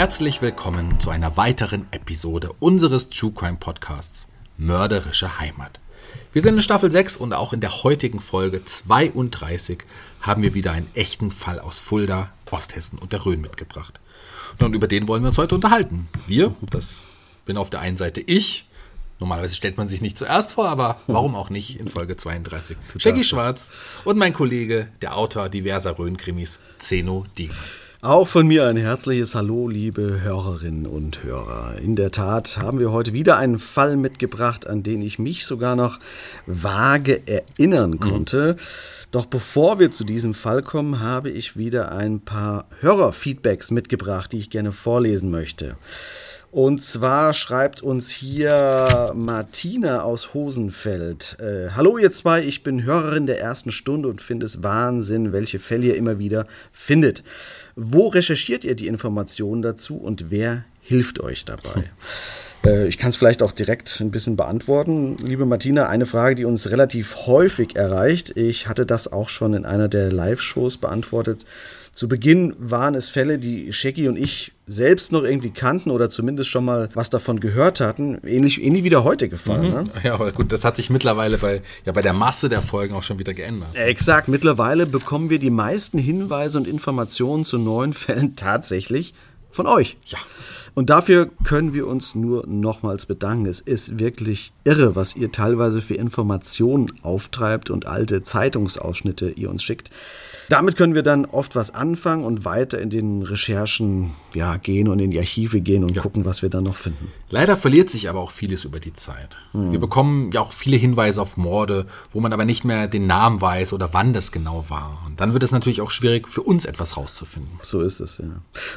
Herzlich willkommen zu einer weiteren Episode unseres True Crime Podcasts Mörderische Heimat. Wir sind in Staffel 6 und auch in der heutigen Folge 32 haben wir wieder einen echten Fall aus Fulda, Osthessen und der Rhön mitgebracht. Und über den wollen wir uns heute unterhalten. Wir, das bin auf der einen Seite ich, Normalerweise stellt man sich nicht zuerst vor, aber warum auch nicht in Folge 32. Shaggy Schwarz und mein Kollege, der Autor diverser Rhön-Krimis, Zeno Diemann. Auch von mir ein herzliches Hallo, liebe Hörerinnen und Hörer. In der Tat haben wir heute wieder einen Fall mitgebracht, an den ich mich sogar noch vage erinnern mhm. konnte. Mhm. Doch bevor wir zu diesem Fall kommen, habe ich wieder ein paar Hörerfeedbacks mitgebracht, die ich gerne vorlesen möchte. Und zwar schreibt uns hier Martina aus Hosenfeld. Äh, Hallo ihr zwei, ich bin Hörerin der ersten Stunde und finde es Wahnsinn, welche Fälle ihr immer wieder findet. Wo recherchiert ihr die Informationen dazu und wer hilft euch dabei? Hm. Ich kann es vielleicht auch direkt ein bisschen beantworten. Liebe Martina, eine Frage, die uns relativ häufig erreicht. Ich hatte das auch schon in einer der Live-Shows beantwortet. Zu Beginn waren es Fälle, die Shaggy und ich selbst noch irgendwie kannten oder zumindest schon mal was davon gehört hatten. Ähnlich, ähnlich wie der heutige Fall. Mhm. Ne? Ja, aber gut, das hat sich mittlerweile bei, ja, bei der Masse der Folgen auch schon wieder geändert. Exakt. Mittlerweile bekommen wir die meisten Hinweise und Informationen zu neuen Fällen tatsächlich von euch. Ja. Und dafür können wir uns nur nochmals bedanken. Es ist wirklich irre, was ihr teilweise für Informationen auftreibt und alte Zeitungsausschnitte ihr uns schickt. Damit können wir dann oft was anfangen und weiter in den Recherchen ja, gehen und in die Archive gehen und ja. gucken, was wir dann noch finden. Leider verliert sich aber auch vieles über die Zeit. Hm. Wir bekommen ja auch viele Hinweise auf Morde, wo man aber nicht mehr den Namen weiß oder wann das genau war. Und dann wird es natürlich auch schwierig für uns etwas rauszufinden. So ist es, ja.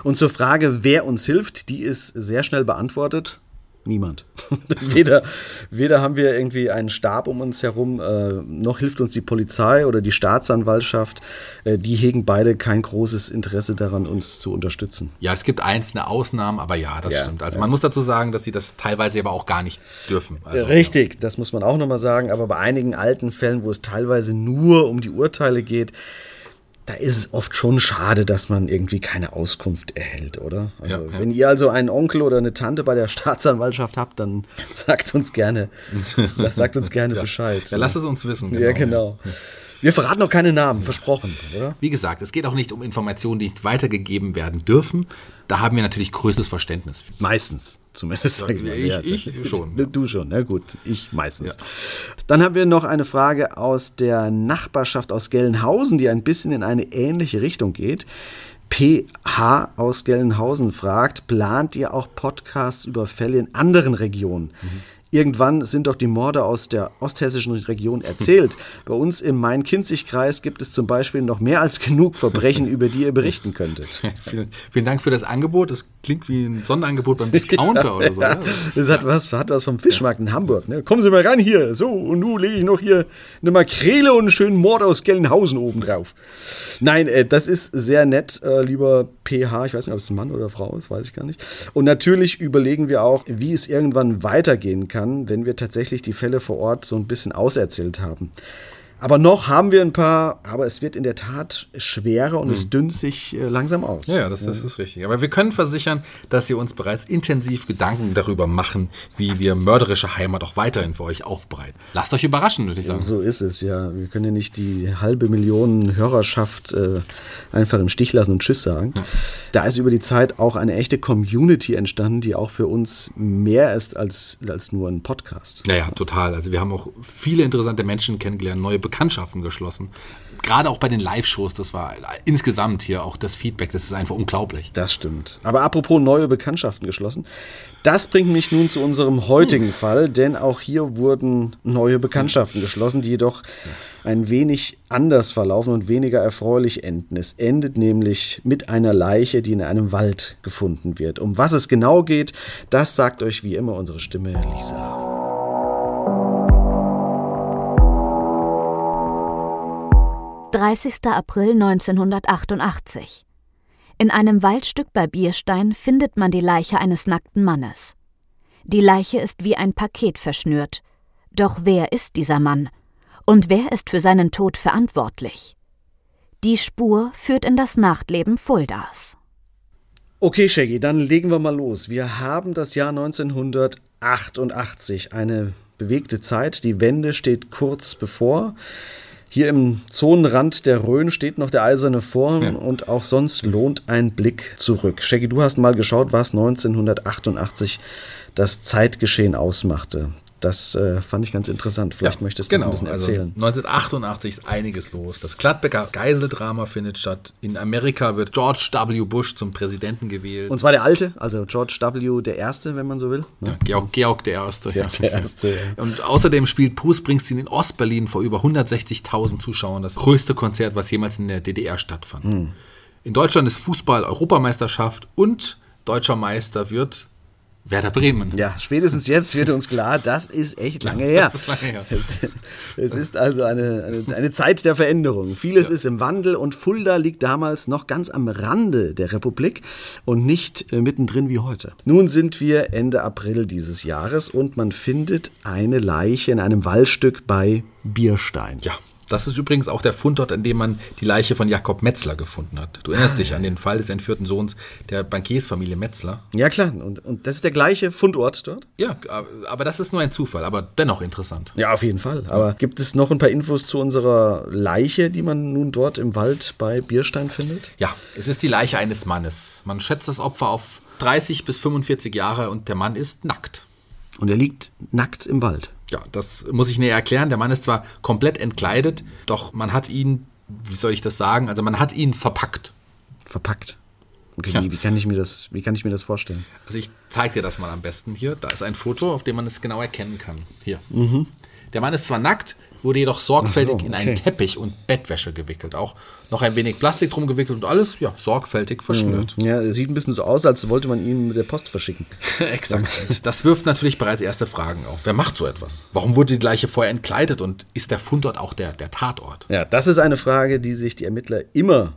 Und zur Frage, wer uns hilft, die ist sehr schnell beantwortet. Niemand. weder, weder haben wir irgendwie einen Stab um uns herum, äh, noch hilft uns die Polizei oder die Staatsanwaltschaft. Äh, die hegen beide kein großes Interesse daran, uns zu unterstützen. Ja, es gibt einzelne Ausnahmen, aber ja, das ja, stimmt. Also ja. man muss dazu sagen, dass sie das teilweise aber auch gar nicht dürfen. Also, Richtig, das muss man auch nochmal sagen. Aber bei einigen alten Fällen, wo es teilweise nur um die Urteile geht, da ist es oft schon schade, dass man irgendwie keine Auskunft erhält, oder? Also, ja, ja. wenn ihr also einen Onkel oder eine Tante bei der Staatsanwaltschaft habt, dann sagt uns gerne, sagt uns gerne ja. Bescheid. Ja, lasst es uns wissen. Genau, ja, genau. Wir verraten noch keine Namen, versprochen, oder? Wie gesagt, es geht auch nicht um Informationen, die nicht weitergegeben werden dürfen. Da haben wir natürlich größtes Verständnis. Meistens, zumindest. Ja, ich, ich, schon. Du schon, na gut, ich meistens. Ja. Dann haben wir noch eine Frage aus der Nachbarschaft aus Gelnhausen, die ein bisschen in eine ähnliche Richtung geht. PH aus Gelnhausen fragt, plant ihr auch Podcasts über Fälle in anderen Regionen? Mhm. Irgendwann sind doch die Morde aus der osthessischen Region erzählt. Bei uns im Main-Kinzig-Kreis gibt es zum Beispiel noch mehr als genug Verbrechen, über die ihr berichten könntet. vielen, vielen, Dank für das Angebot. Das klingt wie ein Sonderangebot beim Discounter ja, oder so. Ja. Das hat was, hat was vom Fischmarkt in Hamburg. Ne? Kommen Sie mal ran hier. So, und nun lege ich noch hier eine Makrele und einen schönen Mord aus Gelnhausen oben drauf. Nein, äh, das ist sehr nett, äh, lieber PH. Ich weiß nicht, ob es ein Mann oder Frau ist, weiß ich gar nicht. Und natürlich überlegen wir auch, wie es irgendwann weitergehen kann, wenn wir tatsächlich die Fälle vor Ort so ein bisschen auserzählt haben. Aber noch haben wir ein paar, aber es wird in der Tat schwerer und hm. es dünnt sich äh, langsam aus. Ja, das, das, ist richtig. Aber wir können versichern, dass wir uns bereits intensiv Gedanken darüber machen, wie wir mörderische Heimat auch weiterhin für euch aufbereiten. Lasst euch überraschen, würde ich sagen. So ist es, ja. Wir können ja nicht die halbe Million Hörerschaft äh, einfach im Stich lassen und Tschüss sagen. Ja. Da ist über die Zeit auch eine echte Community entstanden, die auch für uns mehr ist als, als nur ein Podcast. Ja, ja, total. Also wir haben auch viele interessante Menschen kennengelernt, neue Bekannte Bekanntschaften geschlossen. Gerade auch bei den Live-Shows, das war insgesamt hier auch das Feedback, das ist einfach unglaublich. Das stimmt. Aber apropos neue Bekanntschaften geschlossen, das bringt mich nun zu unserem heutigen hm. Fall, denn auch hier wurden neue Bekanntschaften geschlossen, die jedoch ein wenig anders verlaufen und weniger erfreulich enden. Es endet nämlich mit einer Leiche, die in einem Wald gefunden wird. Um was es genau geht, das sagt euch wie immer unsere Stimme Lisa. 30. April 1988. In einem Waldstück bei Bierstein findet man die Leiche eines nackten Mannes. Die Leiche ist wie ein Paket verschnürt. Doch wer ist dieser Mann? Und wer ist für seinen Tod verantwortlich? Die Spur führt in das Nachtleben Fuldas. Okay, Shaggy, dann legen wir mal los. Wir haben das Jahr 1988, eine bewegte Zeit. Die Wende steht kurz bevor. Hier im Zonenrand der Rhön steht noch der eiserne Vorhang ja. und auch sonst lohnt ein Blick zurück. Shaggy, du hast mal geschaut, was 1988 das Zeitgeschehen ausmachte. Das äh, fand ich ganz interessant. Vielleicht ja, möchtest du genau, das ein bisschen also erzählen. Also 1988 ist einiges los. Das Gladbecker Geiseldrama findet statt. In Amerika wird George W. Bush zum Präsidenten gewählt. Und zwar der Alte, also George W. der Erste, wenn man so will. Ne? Ja, Georg, Georg der Erste. Ja, der Erste ja. Und außerdem spielt Bruce Springsteen in Ostberlin vor über 160.000 Zuschauern das größte Konzert, was jemals in der DDR stattfand. Hm. In Deutschland ist Fußball Europameisterschaft und deutscher Meister wird Werder Bremen. Ja, spätestens jetzt wird uns klar, das ist echt lange her. Es, es, ist also eine, eine, eine, Zeit der Veränderung. Vieles ja. ist im Wandel und Fulda liegt damals noch ganz am Rande der Republik und nicht äh, mittendrin wie heute. Nun sind wir Ende April dieses Jahres und man findet eine Leiche in einem Waldstück bei Bierstein. Ja, das ist übrigens auch der Fundort, an dem man die Leiche von Jakob Metzler gefunden hat. Du erinnerst ah, dich an den Fall des entführten Sohns der Bankiersfamilie Metzler. Ja, klar. Und, und das ist der gleiche Fundort dort? Ja, aber das ist nur ein Zufall, aber dennoch interessant. Ja, auf jeden Fall. Aber gibt es noch ein paar Infos zu unserer Leiche, die man nun dort im Wald bei Bierstein findet? Ja, es ist die Leiche eines Mannes. Man schätzt das Opfer auf 30 bis 45 Jahre und der Mann ist nackt. Und er liegt nackt im Wald. Ja, das muss ich näher erklären. Der Mann ist zwar komplett entkleidet, doch man hat ihn, wie soll ich das sagen? Also man hat ihn verpackt. Verpackt. Okay, ja. wie, kann ich mir das, wie kann ich mir das vorstellen? Also ich zeige dir das mal am besten hier. Da ist ein Foto, auf dem man es genau erkennen kann. Hier. Mhm. Der Mann ist zwar nackt, wurde jedoch sorgfältig so, okay. in einen Teppich und Bettwäsche gewickelt. Auch noch ein wenig Plastik drum gewickelt und alles, ja, sorgfältig verschnürt. Mhm. Ja, sieht ein bisschen so aus, als wollte man ihn mit der Post verschicken. Exakt. Das wirft natürlich bereits erste Fragen auf. Wer macht so etwas? Warum wurde die Leiche vorher entkleidet und ist der Fundort auch der, der Tatort? Ja, das ist eine Frage, die sich die Ermittler immer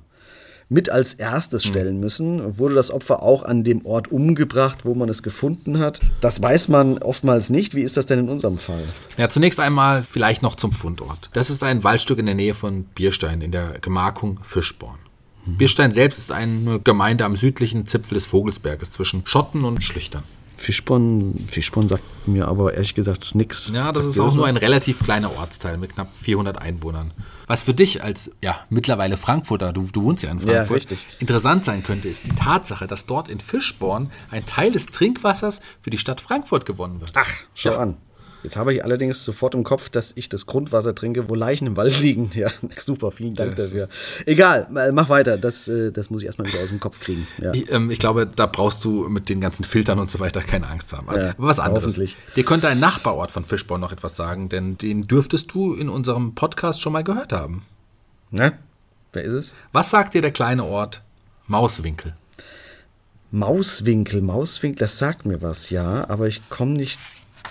mit als erstes hm. stellen müssen. Wurde das Opfer auch an dem Ort umgebracht, wo man es gefunden hat? Das weiß man oftmals nicht. Wie ist das denn in unserem Fall? Ja, zunächst einmal vielleicht noch zum Fundort. Das ist ein Waldstück in der Nähe von Bierstein in der Gemarkung Fischborn. Mhm. Bierstein selbst ist eine Gemeinde am südlichen Zipfel des Vogelsberges zwischen Schotten und Schlüchtern. Fischborn, Fischborn sagt mir aber ehrlich gesagt nichts. Ja, das sagt ist auch nur ein relativ kleiner Ortsteil mit knapp 400 Einwohnern. Was für dich als ja, mittlerweile Frankfurter, du, du wohnst ja in Frankfurt, ja, interessant sein könnte, ist die Tatsache, dass dort in Fischborn ein Teil des Trinkwassers für die Stadt Frankfurt gewonnen wird. Ach, schau ja. an. Jetzt habe ich allerdings sofort im Kopf, dass ich das Grundwasser trinke, wo Leichen im Wald liegen. Ja, super, vielen Dank Yes. dafür. Egal, äh, mach weiter. Das, äh, das muss ich erstmal wieder aus dem Kopf kriegen. Ja. Ich, ähm, ich glaube, da brauchst du mit den ganzen Filtern und so weiter keine Angst haben. Ja, Aber was anderes. hoffentlich. Dir könnte ein Nachbarort von Fischborn noch etwas sagen, denn den dürftest du in unserem Podcast schon mal gehört haben. Na, wer ist es? Was sagt dir der kleine Ort Mauswinkel? Mauswinkel, Mauswinkel, das sagt mir was, ja, aber ich komme nicht,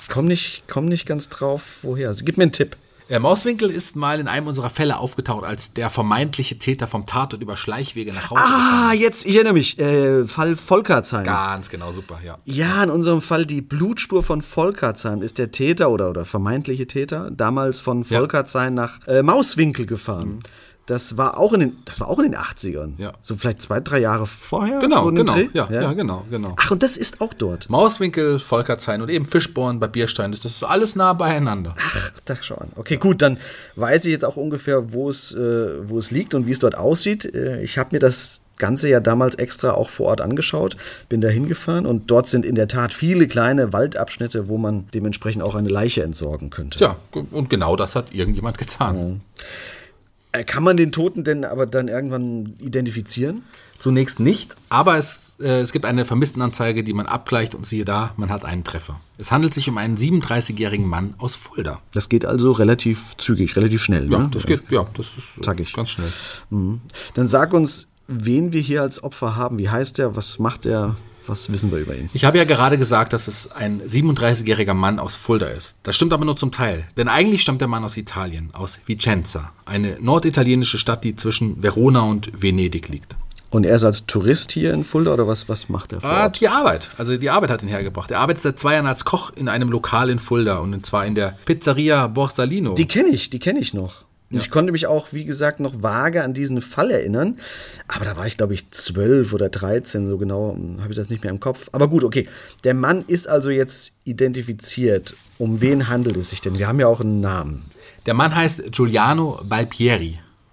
komm nicht, komm nicht ganz drauf, woher. Also, gib mir einen Tipp. Der Mauswinkel ist mal in einem unserer Fälle aufgetaucht, als der vermeintliche Täter vom Tatort über Schleichwege nach Hause Ah, jetzt, ich erinnere mich, äh, Fall Volkertsheim. Ganz genau, super, ja. Ja, in unserem Fall die Blutspur von Volkertsheim ist der Täter oder, oder vermeintliche Täter damals von Ja. Mhm. Volkertsheim nach äh, Mauswinkel gefahren. Das war auch in den, das war auch in den 80ern. Ja. So vielleicht zwei, drei Jahre vorher. Genau, so genau, Dreh? ja, ja, genau, genau. Ach, und das ist auch dort. Mauswinkel, Volkertsheim und eben Fischborn bei Bierstein, das ist so alles nah beieinander. Ach, da schau an. Okay, gut, dann weiß ich jetzt auch ungefähr, wo es, äh, wo es liegt und wie es dort aussieht. Äh, ich habe mir das Ganze ja damals extra auch vor Ort angeschaut, bin da hingefahren und dort sind in der Tat viele kleine Waldabschnitte, wo man dementsprechend auch eine Leiche entsorgen könnte. Tja, und genau das hat irgendjemand getan. Äh, Kann man den Toten denn aber dann irgendwann identifizieren? Zunächst nicht, aber es, äh, es gibt eine Vermisstenanzeige, die man abgleicht und siehe da, man hat einen Treffer. Es handelt sich um einen 37-jährigen Mann aus Fulda. Das geht also relativ zügig, relativ schnell. Ja, ne? das geht, ja, das ist äh, Zackig. ganz schnell. Mhm. Dann sag uns, wen wir hier als Opfer haben. Wie heißt er? Was macht er? Was wissen wir über ihn? Ich habe ja gerade gesagt, dass es ein 37-jähriger Mann aus Fulda ist. Das stimmt aber nur zum Teil. Denn eigentlich stammt der Mann aus Italien, aus Vicenza, eine norditalienische Stadt, die zwischen Verona und Venedig liegt. Und er ist als Tourist hier in Fulda oder was, was macht er vor Ah, die Arbeit. Also die Arbeit hat ihn hergebracht. Er arbeitet seit zwei Jahren als Koch in einem Lokal in Fulda und zwar in der Pizzeria Borsalino. Die kenne ich, die kenne ich noch. Und Ich konnte mich auch, wie gesagt, noch vage an diesen Fall erinnern. Aber da war ich, glaube ich, zwölf oder 13, so genau hm, habe ich das nicht mehr im Kopf. Aber gut, okay. Der Mann ist also jetzt identifiziert. Um wen handelt es sich denn? Wir haben ja auch einen Namen. Der Mann heißt Giuliano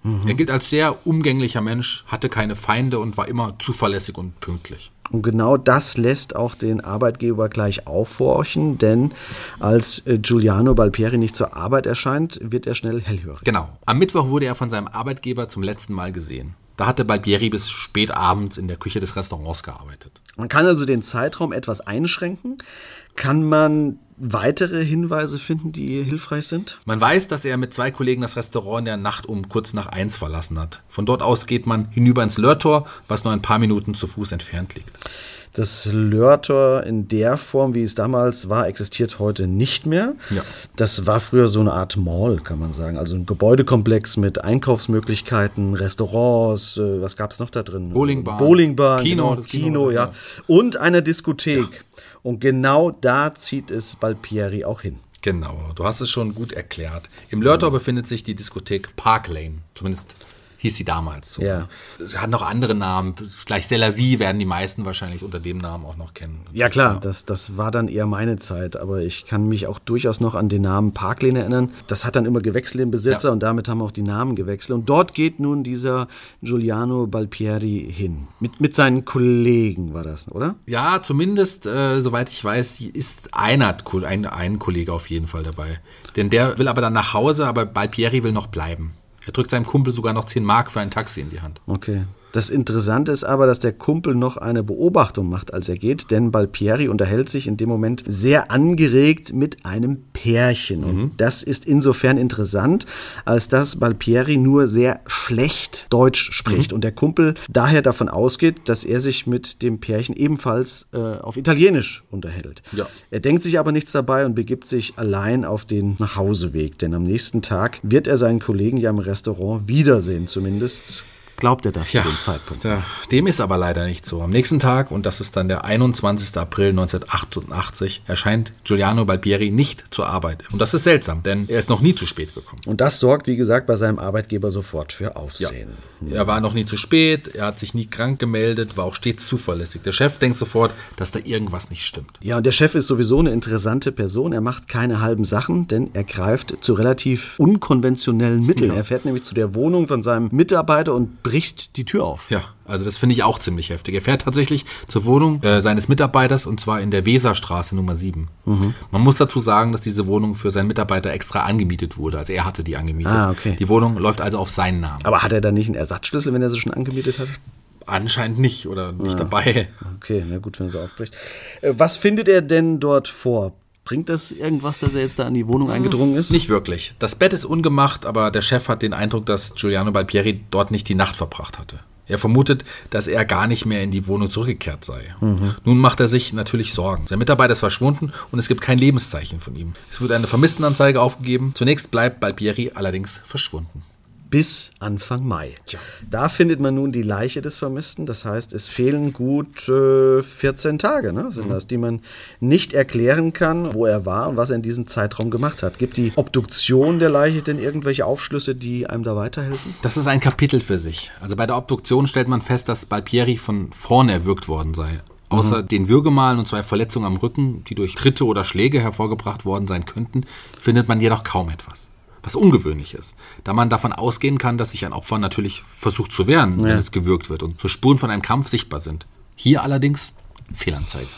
Balpieri. Er gilt als sehr umgänglicher Mensch, hatte keine Feinde und war immer zuverlässig und pünktlich. Und genau das lässt auch den Arbeitgeber gleich aufhorchen, denn als äh, Giuliano Balpieri nicht zur Arbeit erscheint, wird er schnell hellhörig. Genau. Am Mittwoch wurde er von seinem Arbeitgeber zum letzten Mal gesehen. Da hatte Balpieri bis spät abends in der Küche des Restaurants gearbeitet. Man kann also den Zeitraum etwas einschränken. Kann man weitere Hinweise finden, die hilfreich sind? Man weiß, dass er mit zwei Kollegen das Restaurant in der Nacht um kurz nach eins verlassen hat. Von dort aus geht man hinüber ins Lörtor, was nur ein paar Minuten zu Fuß entfernt liegt. Das Lörtor in der Form, wie es damals war, existiert heute nicht mehr. Ja. Das war früher so eine Art Mall, kann man sagen. Also ein Gebäudekomplex mit Einkaufsmöglichkeiten, Restaurants, äh, was gab es noch da drin? Bowlingbahn. Bowlingbahn, Kino, genau, Kino Kino, ja. ja. Und eine Diskothek. Und genau da zieht es Balpieri auch hin. Genau, du hast es schon gut erklärt. Im Lörtor befindet sich die Diskothek Park Lane. Zumindest hieß sie damals so. Ja. Sie hat noch andere Namen. Gleich C'est la Vie werden die meisten wahrscheinlich unter dem Namen auch noch kennen. Ja Das klar, war- das, das war dann eher meine Zeit, aber ich kann mich auch durchaus noch an den Namen Parklane erinnern. Das hat dann immer gewechselt im Besitzer Ja. und damit haben auch die Namen gewechselt. Und dort geht nun dieser Giuliano Balpieri hin. Mit, mit seinen Kollegen war das, oder? Ja, zumindest, äh, soweit ich weiß, ist einer, ein, ein Kollege auf jeden Fall dabei. Denn der will aber dann nach Hause, aber Balpieri will noch bleiben. Er drückt seinem Kumpel sogar noch 10 Mark für ein Taxi in die Hand. Okay. Das Interessante ist aber, dass der Kumpel noch eine Beobachtung macht, als er geht, denn Balpieri unterhält sich in dem Moment sehr angeregt mit einem Pärchen. Und das ist insofern interessant, als dass Balpieri nur sehr schlecht Deutsch spricht und der Kumpel daher davon ausgeht, dass er sich mit dem Pärchen ebenfalls äh, auf Italienisch unterhält. Ja. Er denkt sich aber nichts dabei und begibt sich allein auf den Nachhauseweg, denn am nächsten Tag wird er seinen Kollegen ja im Restaurant wiedersehen, zumindest glaubt er das zu dem Zeitpunkt. Ja, dem ist aber leider nicht so. Am nächsten Tag, und das ist dann der 21. April 1988, erscheint Giuliano Balbieri nicht zur Arbeit. Und das ist seltsam, denn er ist noch nie zu spät gekommen. Und das sorgt, wie gesagt, bei seinem Arbeitgeber sofort für Aufsehen. Er war noch nie zu spät, er hat sich nie krank gemeldet, war auch stets zuverlässig. Der Chef denkt sofort, dass da irgendwas nicht stimmt. Ja, und der Chef ist sowieso eine interessante Person. Er macht keine halben Sachen, denn er greift zu relativ unkonventionellen Mitteln. Er fährt nämlich zu der Wohnung von seinem Mitarbeiter und bricht die Tür auf. Ja, also das finde ich auch ziemlich heftig. Er fährt tatsächlich zur Wohnung äh, seines Mitarbeiters und zwar in der Weserstraße Nummer 7. Mhm. Man muss dazu sagen, dass diese Wohnung für seinen Mitarbeiter extra angemietet wurde. Also er hatte die angemietet. Ah, okay. Die Wohnung läuft also auf seinen Namen. Aber hat er dann nicht einen Ersatzschlüssel, wenn er sie schon angemietet hat? Anscheinend nicht oder nicht dabei. Okay, na gut, wenn er so aufbricht. Äh, Was findet er denn dort vor? Bringt das irgendwas, dass er jetzt da in die Wohnung eingedrungen ist? Nicht wirklich. Das Bett ist ungemacht, aber der Chef hat den Eindruck, dass Giuliano Balpieri dort nicht die Nacht verbracht hatte. Er vermutet, dass er gar nicht mehr in die Wohnung zurückgekehrt sei. Nun macht er sich natürlich Sorgen. Sein Mitarbeiter ist verschwunden und es gibt kein Lebenszeichen von ihm. Es wird eine Vermisstenanzeige aufgegeben. Zunächst bleibt Balpieri allerdings verschwunden. Bis Anfang Mai. Tja. Da findet man nun die Leiche des Vermissten. Das heißt, es fehlen gut äh, 14 Tage, ne, sind das, die man nicht erklären kann, wo er war und was er in diesem Zeitraum gemacht hat. Gibt die Obduktion der Leiche denn irgendwelche Aufschlüsse, die einem da weiterhelfen? Das ist ein Kapitel für sich. Also bei der Obduktion stellt man fest, dass Balpieri von vorne erwürgt worden sei. Außer den Würgemalen und zwei Verletzungen am Rücken, die durch Tritte oder Schläge hervorgebracht worden sein könnten, findet man jedoch kaum etwas. Was ungewöhnlich ist, da man davon ausgehen kann, dass sich ein Opfer natürlich versucht zu wehren, wenn es gewürgt wird und so Spuren von einem Kampf sichtbar sind. Hier allerdings Fehlanzeige.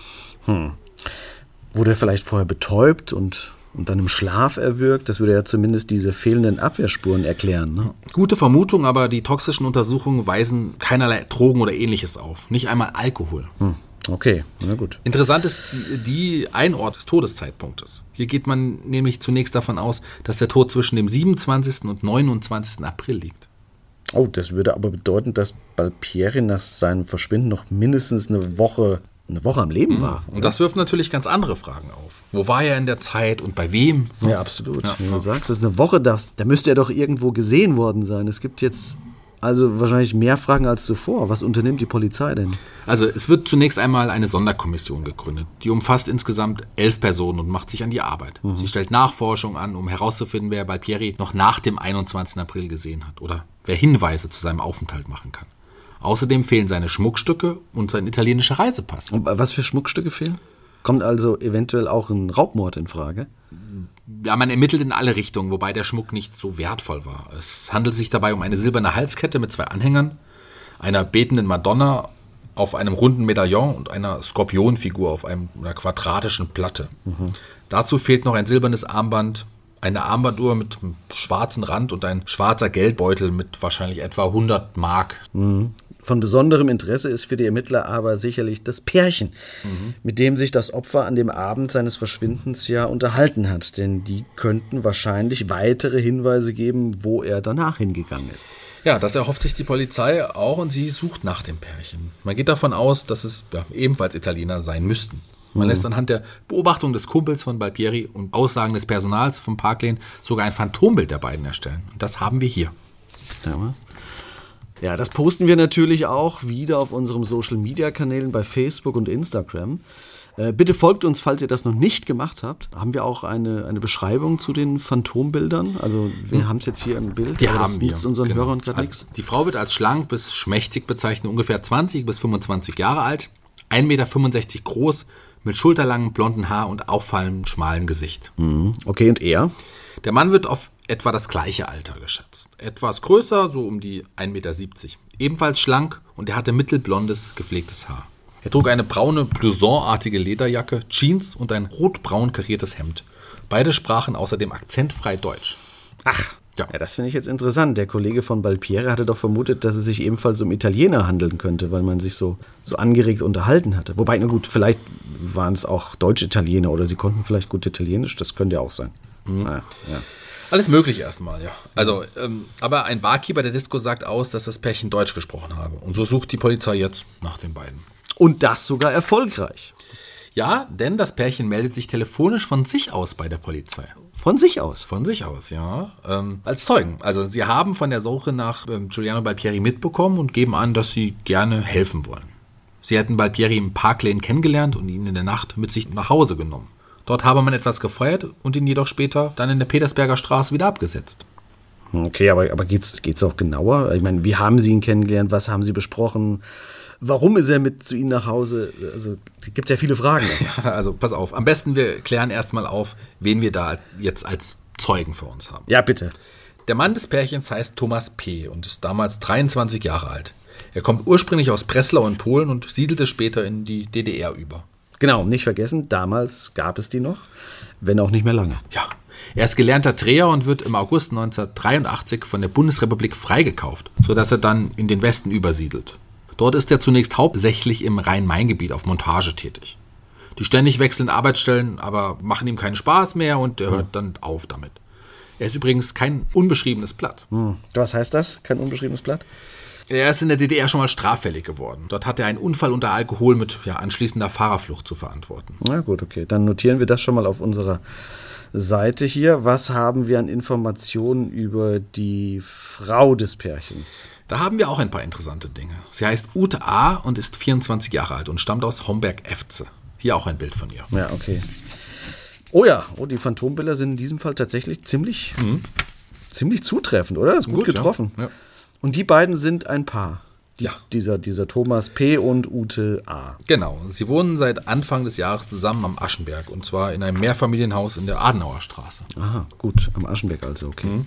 Wurde er vielleicht vorher betäubt und, und dann im Schlaf erwürgt? Das würde ja zumindest diese fehlenden Abwehrspuren erklären. Ne? Gute Vermutung, aber die toxischen Untersuchungen weisen keinerlei Drogen oder ähnliches auf. Nicht einmal Alkohol. Hm. Okay, na gut. Interessant ist die, Einort des Todeszeitpunktes. Hier geht man nämlich zunächst davon aus, dass der Tod zwischen dem 27. und 29. April liegt. Oh, das würde aber bedeuten, dass Balpieri nach seinem Verschwinden noch mindestens eine Woche, eine Woche am Leben war. Und das wirft natürlich ganz andere Fragen auf. Wo war er in der Zeit und bei wem? Ja, absolut. Wie du sagst, das ist eine Woche, da, da müsste er doch irgendwo gesehen worden sein. Es gibt jetzt also wahrscheinlich mehr Fragen als zuvor. Was unternimmt die Polizei denn? Also es wird zunächst einmal eine Sonderkommission gegründet. Die umfasst insgesamt elf Personen und macht sich an die Arbeit. Sie stellt Nachforschung an, um herauszufinden, wer Balpieri noch nach dem 21. April gesehen hat oder wer Hinweise zu seinem Aufenthalt machen kann. Außerdem fehlen seine Schmuckstücke und sein italienischer Reisepass. Und was für Schmuckstücke fehlen? Kommt also eventuell auch ein Raubmord in Frage? Ja, man ermittelt in alle Richtungen, wobei der Schmuck nicht so wertvoll war. Es handelt sich dabei um eine silberne Halskette mit zwei Anhängern, einer betenden Madonna auf einem runden Medaillon und einer Skorpionfigur auf einem, einer quadratischen Platte. Dazu fehlt noch ein silbernes Armband, eine Armbanduhr mit einem schwarzen Rand und ein schwarzer Geldbeutel mit wahrscheinlich etwa 100 Mark. Von besonderem Interesse ist für die Ermittler aber sicherlich das Pärchen, mit dem sich das Opfer an dem Abend seines Verschwindens ja unterhalten hat. Denn die könnten wahrscheinlich weitere Hinweise geben, wo er danach hingegangen ist. Ja, das erhofft sich die Polizei auch und sie sucht nach dem Pärchen. Man geht davon aus, dass es ja, ebenfalls Italiener sein müssten. Man lässt anhand der Beobachtung des Kumpels von Balpieri und Aussagen des Personals vom Parklane sogar ein Phantombild der beiden erstellen. Und das haben wir hier. Ja, das posten wir natürlich auch wieder auf unserem Social Media Kanälen bei Facebook und Instagram. Äh, bitte folgt uns, falls ihr das noch nicht gemacht habt. Haben wir auch eine, eine Beschreibung zu den Phantombildern? Also, wir haben es jetzt hier im Bild. Hm. Die haben das wir. unseren Genau. Hörern gerade also, nichts. Die Frau wird als schlank bis schmächtig bezeichnet, ungefähr 20 bis 25 Jahre alt, 1,65 Meter groß, mit schulterlangem blonden Haar und auffallend schmalen Gesicht. Okay, und er? Der Mann wird auf etwa das gleiche Alter geschätzt. Etwas größer, so um die 1,70 Meter. Ebenfalls schlank und er hatte mittelblondes, gepflegtes Haar. Er trug eine braune, blousonartige Lederjacke, Jeans und ein rotbraun kariertes Hemd. Beide sprachen außerdem akzentfrei Deutsch. Ach, Ja. ja. das finde ich jetzt interessant. Der Kollege von Balpieri hatte doch vermutet, dass es sich ebenfalls um Italiener handeln könnte, weil man sich so, so angeregt unterhalten hatte. Wobei, na gut, vielleicht waren es auch Deutsch-Italiener oder sie konnten vielleicht gut Italienisch, das könnte ja auch sein. Mhm. Ah, ja. Alles möglich erstmal, ja. Also, ähm, aber ein Barkeeper der Disco sagt aus, dass das Pärchen Deutsch gesprochen habe. Und so sucht die Polizei jetzt nach den beiden. Und das sogar erfolgreich. Ja, denn das Pärchen meldet sich telefonisch von sich aus bei der Polizei. Von sich aus. Von sich aus, ja. Ähm, als Zeugen. Also sie haben von der Suche nach ähm, Giuliano Balpieri mitbekommen und geben an, dass sie gerne helfen wollen. Sie hätten Balpieri im Parklane kennengelernt und ihn in der Nacht mit sich nach Hause genommen. Dort habe man etwas gefeuert und ihn jedoch später dann in der Petersberger Straße wieder abgesetzt. Okay, aber, aber geht's, geht's auch genauer? Ich meine, wie haben Sie ihn kennengelernt? Was haben Sie besprochen? Warum ist er mit zu Ihnen nach Hause? Also, gibt ja viele Fragen. Also pass auf, am besten wir klären erstmal auf, wen wir da jetzt als Zeugen für uns haben. Ja, bitte. Der Mann des Pärchens heißt Thomas P. und ist damals 23 Jahre alt. Er kommt ursprünglich aus Breslau in Polen und siedelte später in die DDR über. Genau, nicht vergessen, damals gab es die noch, wenn auch nicht mehr lange. Ja, er ist gelernter Dreher und wird im August 1983 von der Bundesrepublik freigekauft, sodass er dann in den Westen übersiedelt. Dort ist er zunächst hauptsächlich im Rhein-Main-Gebiet auf Montage tätig. Die ständig wechselnden Arbeitsstellen aber machen ihm keinen Spaß mehr und er hört dann auf damit. Er ist übrigens kein unbeschriebenes Blatt. Hm. Was heißt das? Kein unbeschriebenes Blatt? Er ist in der DDR schon mal straffällig geworden. Dort hat er einen Unfall unter Alkohol mit ja, anschließender Fahrerflucht zu verantworten. Na gut, okay. Dann notieren wir das schon mal auf unserer Seite hier. Was haben wir an Informationen über die Frau des Pärchens? Da haben wir auch ein paar interessante Dinge. Sie heißt Ute A. und ist 24 Jahre alt und stammt aus Homberg-Efze. Hier auch ein Bild von ihr. Ja, okay. Oh ja, oh, die Phantombilder sind in diesem Fall tatsächlich ziemlich, mhm. ziemlich zutreffend, oder? Ist gut, gut getroffen. Ja. Ja. Und die beiden sind ein Paar. Die, ja. Dieser, dieser Thomas P. und Ute A. Genau. Sie wohnen seit Anfang des Jahres zusammen am Aschenberg und zwar in einem Mehrfamilienhaus in der Adenauer Straße. Aha, gut. Am Aschenberg also, okay. Mhm.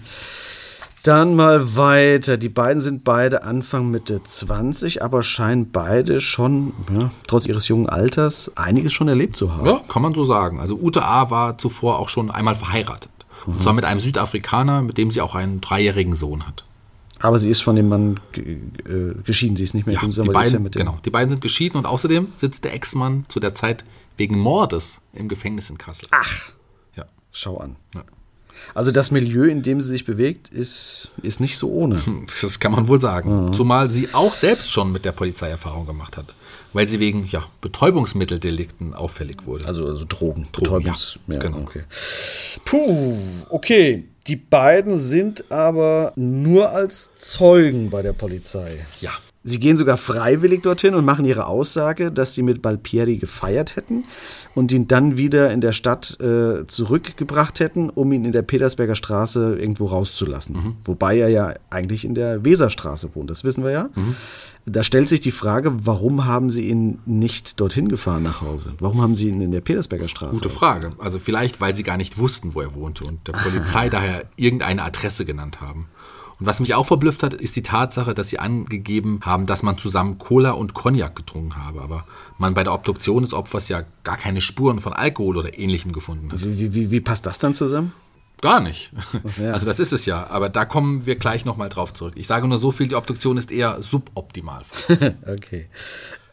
Dann mal weiter. Die beiden sind beide Anfang Mitte 20, aber scheinen beide schon, ja, trotz ihres jungen Alters, einiges schon erlebt zu haben. Ja, kann man so sagen. Also Ute A. war zuvor auch schon einmal verheiratet. Mhm. Und zwar mit einem Südafrikaner, mit dem sie auch einen dreijährigen Sohn hat. Aber sie ist von dem Mann äh, geschieden, sie ist nicht mehr ja, die beiden, ja mit dem Genau, die beiden sind geschieden und außerdem sitzt der Ex-Mann zu der Zeit wegen Mordes im Gefängnis in Kassel. Ach, ja. schau an. Ja. Also das Milieu, in dem sie sich bewegt, ist, ist nicht so ohne. Das kann man wohl sagen. Mhm. Zumal sie auch selbst schon mit der Polizei Erfahrung gemacht hat. Weil sie wegen ja, Betäubungsmitteldelikten auffällig wurde. Also, also Drogen. Drogen Betäubungs ja, ja, genau. Okay. Puh, okay. Die beiden sind aber nur als Zeugen bei der Polizei. Ja. Sie gehen sogar freiwillig dorthin und machen ihre Aussage, dass sie mit Balpieri gefeiert hätten und ihn dann wieder in der Stadt äh, zurückgebracht hätten, um ihn in der Petersberger Straße irgendwo rauszulassen. Mhm. Wobei er ja eigentlich in der Weserstraße wohnt, das wissen wir ja. Mhm. Da stellt sich die Frage, warum haben sie ihn nicht dorthin gefahren nach Hause? Warum haben sie ihn in der Petersberger Straße? Gute Frage. Also vielleicht, weil sie gar nicht wussten, wo er wohnte und der Polizei daher irgendeine Adresse genannt haben. Und was mich auch verblüfft hat, ist die Tatsache, dass sie angegeben haben, dass man zusammen Cola und Cognac getrunken habe, aber man bei der Obduktion des Opfers ja gar keine Spuren von Alkohol oder ähnlichem gefunden hat. Wie, wie, wie passt das dann zusammen? Gar nicht. Ja. Also das ist es ja, aber da kommen wir gleich nochmal drauf zurück. Ich sage nur so viel, die Obduktion ist eher suboptimal. okay.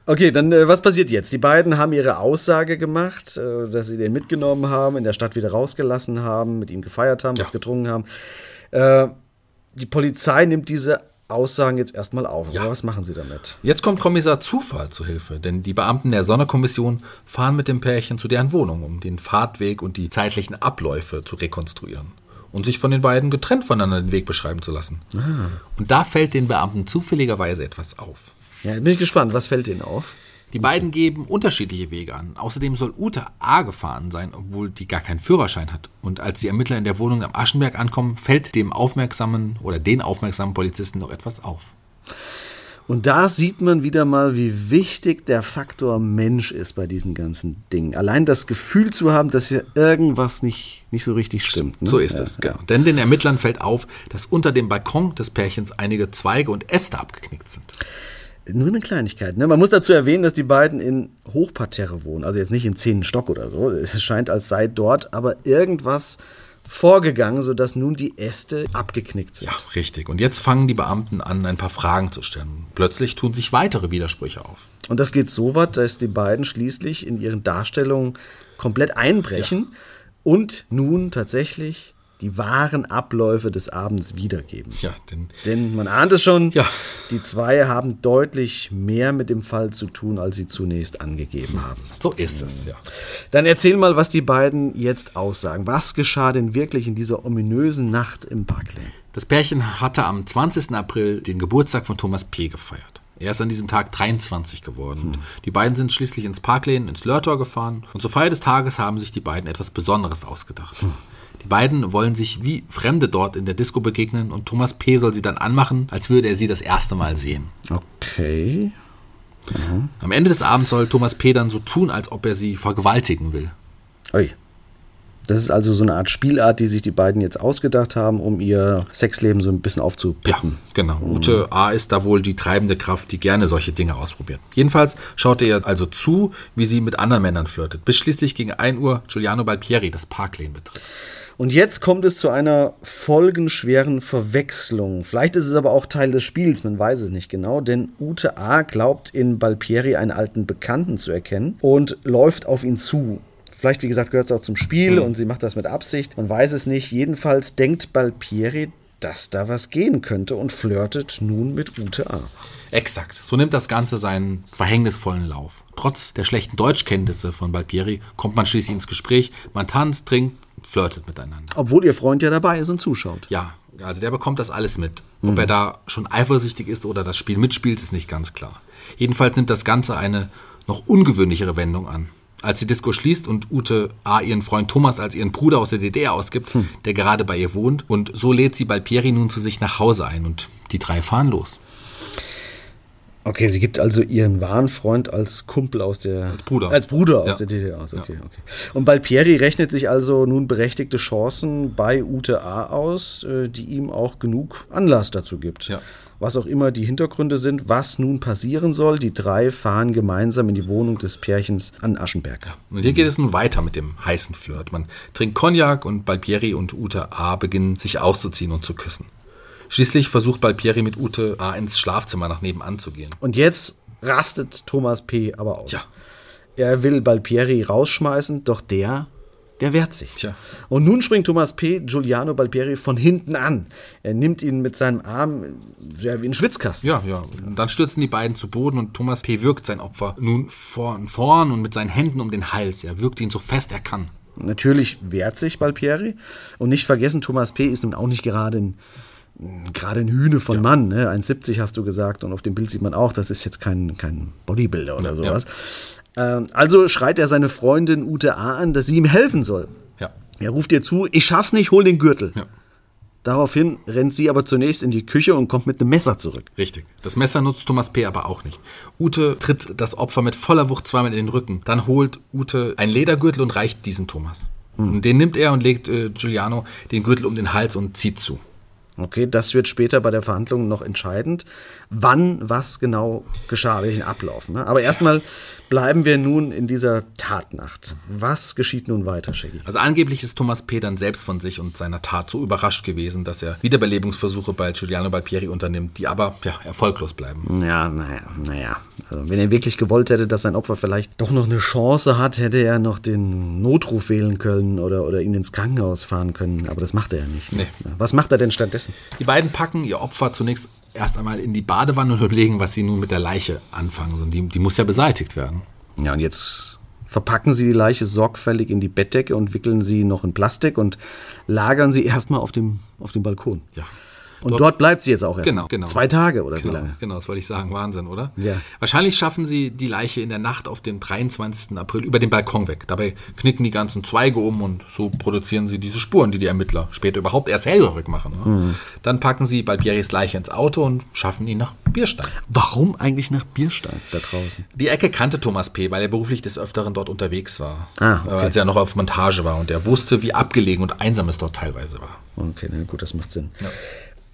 Okay, dann äh, was passiert jetzt? Die beiden haben ihre Aussage gemacht, äh, dass sie den mitgenommen haben, in der Stadt wieder rausgelassen haben, mit ihm gefeiert haben, ja. was getrunken haben. Äh, die Polizei nimmt diese Aussagen jetzt erstmal auf. Ja. was machen Sie damit? Jetzt kommt Kommissar Zufall zu Hilfe, denn die Beamten der Sonderkommission fahren mit dem Pärchen zu deren Wohnung, um den Fahrtweg und die zeitlichen Abläufe zu rekonstruieren und sich von den beiden getrennt voneinander den Weg beschreiben zu lassen. Ah. Und da fällt den Beamten zufälligerweise etwas auf. Ja, bin ich gespannt. Was fällt Ihnen auf? Die beiden geben unterschiedliche Wege an. Außerdem soll Ute A gefahren sein, obwohl die gar keinen Führerschein hat. Und als die Ermittler in der Wohnung am Aschenberg ankommen, fällt dem aufmerksamen oder den aufmerksamen Polizisten noch etwas auf. Und da sieht man wieder mal, wie wichtig der Faktor Mensch ist bei diesen ganzen Dingen. Allein das Gefühl zu haben, dass hier irgendwas nicht, nicht so richtig stimmt. Ne? So ist ja, es, genau. Ja. Denn den Ermittlern fällt auf, dass unter dem Balkon des Pärchens einige Zweige und Äste abgeknickt sind. Nur eine Kleinigkeit. Ne? Man muss dazu erwähnen, dass die beiden in Hochparterre wohnen. Also jetzt nicht im zehnten Stock oder so. Es scheint, als sei dort aber irgendwas vorgegangen, sodass nun die Äste abgeknickt sind. Ja, richtig. Und jetzt fangen die Beamten an, ein paar Fragen zu stellen. Plötzlich tun sich weitere Widersprüche auf. Und das geht so weit, dass die beiden schließlich in ihren Darstellungen komplett einbrechen ja. und nun tatsächlich die wahren Abläufe des Abends wiedergeben. Ja, denn, denn man ahnt es schon, ja. die zwei haben deutlich mehr mit dem Fall zu tun, als sie zunächst angegeben haben. So ist es, ja. Dann erzähl mal, was die beiden jetzt aussagen. Was geschah denn wirklich in dieser ominösen Nacht im Parklane? Das Pärchen hatte am 20. April den Geburtstag von Thomas P. gefeiert. Er ist an diesem Tag 23 geworden. Hm. Die beiden sind schließlich ins Parklane, ins Lörtor gefahren und zur Feier des Tages haben sich die beiden etwas Besonderes ausgedacht. Hm. Die beiden wollen sich wie Fremde dort in der Disco begegnen und Thomas P. soll sie dann anmachen, als würde er sie das erste Mal sehen. Okay. Mhm. Am Ende des Abends soll Thomas P. dann so tun, als ob er sie vergewaltigen will. Ui. Das ist also so eine Art Spielart, die sich die beiden jetzt ausgedacht haben, um ihr Sexleben so ein bisschen Ja, aufzupippen. genau. Ute A. ist da wohl die treibende Kraft, die gerne solche Dinge ausprobiert. Jedenfalls schaut er ihr also zu, wie sie mit anderen Männern flirtet, bis schließlich gegen 1 Uhr Giuliano Balpieri das Parklane betritt. Und jetzt kommt es zu einer folgenschweren Verwechslung. Vielleicht ist es aber auch Teil des Spiels, man weiß es nicht genau, denn Ute A. glaubt in Balpieri einen alten Bekannten zu erkennen und läuft auf ihn zu. Vielleicht, wie gesagt, gehört es auch zum Spiel und sie macht das mit Absicht. Man weiß es nicht. Jedenfalls denkt Balpieri, dass da was gehen könnte und flirtet nun mit Ute A. Exakt. So nimmt das Ganze seinen verhängnisvollen Lauf. Trotz der schlechten Deutschkenntnisse von Balpieri kommt man schließlich ins Gespräch. Man tanzt, trinkt, flirtet miteinander. Obwohl ihr Freund ja dabei ist und zuschaut. Ja, also der bekommt das alles mit. Ob er da schon eifersüchtig ist oder das Spiel mitspielt, ist nicht ganz klar. Jedenfalls nimmt das Ganze eine noch ungewöhnlichere Wendung an. Als die Disco schließt und Ute A. ihren Freund Thomas als ihren Bruder aus der DDR ausgibt, der gerade bei ihr wohnt, und so lädt sie Balpieri nun zu sich nach Hause ein und die drei fahren los. Okay, sie gibt also ihren wahren Freund als Kumpel aus der als Bruder. als Bruder aus Ja. der DDR aus. Okay, okay. Und Balpieri rechnet sich also nun berechtigte Chancen bei Ute A aus, äh, die ihm auch genug Anlass dazu gibt. Ja. Was auch immer die Hintergründe sind, was nun passieren soll, die drei fahren gemeinsam in die Wohnung des Pärchens an Aschenberg. Und hier geht es nun weiter mit dem heißen Flirt. Man trinkt Cognac und Balpieri und Ute A. beginnen sich auszuziehen und zu küssen. Schließlich versucht Balpieri mit Ute A. ins Schlafzimmer nach nebenan zu gehen. Und jetzt rastet Thomas P. aber aus. Ja. Er will Balpieri rausschmeißen, doch der, der wehrt sich. Tja. Und nun springt Thomas P. Giuliano Balpieri von hinten an. Er nimmt ihn mit seinem Arm ja, wie ein Schwitzkasten. Ja, ja. Und dann stürzen die beiden zu Boden und Thomas P. wirkt sein Opfer nun vorn, vorn und mit seinen Händen um den Hals. Er wirkt ihn so fest er kann. Natürlich wehrt sich Balpieri. Und nicht vergessen, Thomas P. ist nun auch nicht gerade ein, gerade ein Hühne von Mann. Ne? 1,70 hast du gesagt. Und auf dem Bild sieht man auch, das ist jetzt kein, kein Bodybuilder oder Ja, sowas. Ähm, also schreit er seine Freundin Ute A. an, dass sie ihm helfen soll. Ja. Er ruft ihr zu, ich schaff's nicht, hol den Gürtel. Ja. Daraufhin rennt sie aber zunächst in die Küche und kommt mit einem Messer zurück. Richtig. Das Messer nutzt Thomas P. aber auch nicht. Ute tritt das Opfer mit voller Wucht zweimal in den Rücken. Dann holt Ute einen Ledergürtel und reicht diesen Thomas. Und den nimmt er und legt äh, Giuliano den Gürtel um den Hals und zieht zu. Okay, das wird später bei der Verhandlung noch entscheidend, wann was genau geschah, welchen Ablauf. Ne? Aber erstmal bleiben wir nun in dieser Tatnacht. Was geschieht nun weiter, Shaggy? Also angeblich ist Thomas P. dann selbst von sich und seiner Tat so überrascht gewesen, dass er Wiederbelebungsversuche bei Giuliano Balpieri unternimmt, die aber ja, erfolglos bleiben. Ja, naja, naja. Also wenn er wirklich gewollt hätte, dass sein Opfer vielleicht doch noch eine Chance hat, hätte er noch den Notruf wählen können oder, oder ihn ins Krankenhaus fahren können. Aber das macht er ja nicht. Ne? Nee. Was macht er denn stattdessen? Die beiden packen ihr Opfer zunächst erst einmal in die Badewanne und überlegen, was sie nun mit der Leiche anfangen. Und die, die muss ja beseitigt werden. Ja, und jetzt verpacken sie die Leiche sorgfältig in die Bettdecke und wickeln sie noch in Plastik und lagern sie erstmal auf dem, auf dem Balkon. Ja. Und dort, bleibt sie jetzt auch erst. Genau, genau. Zwei Tage oder wie Genau, lange? genau, das wollte ich sagen. Wahnsinn, oder? Ja. Wahrscheinlich schaffen sie die Leiche in der Nacht auf den 23. April über den Balkon weg. Dabei knicken die ganzen Zweige um und so produzieren sie diese Spuren, die die Ermittler später überhaupt erst hellhörig machen. Ne? Mhm. Dann packen sie Balbieris Leiche ins Auto und schaffen ihn nach Bierstein. Warum eigentlich nach Bierstein da draußen? Die Ecke kannte Thomas P., weil er beruflich des Öfteren dort unterwegs war. Ah, okay. Äh, Als er noch auf Montage war und er wusste, wie abgelegen und einsam es dort teilweise war. Okay, na gut, das macht Sinn.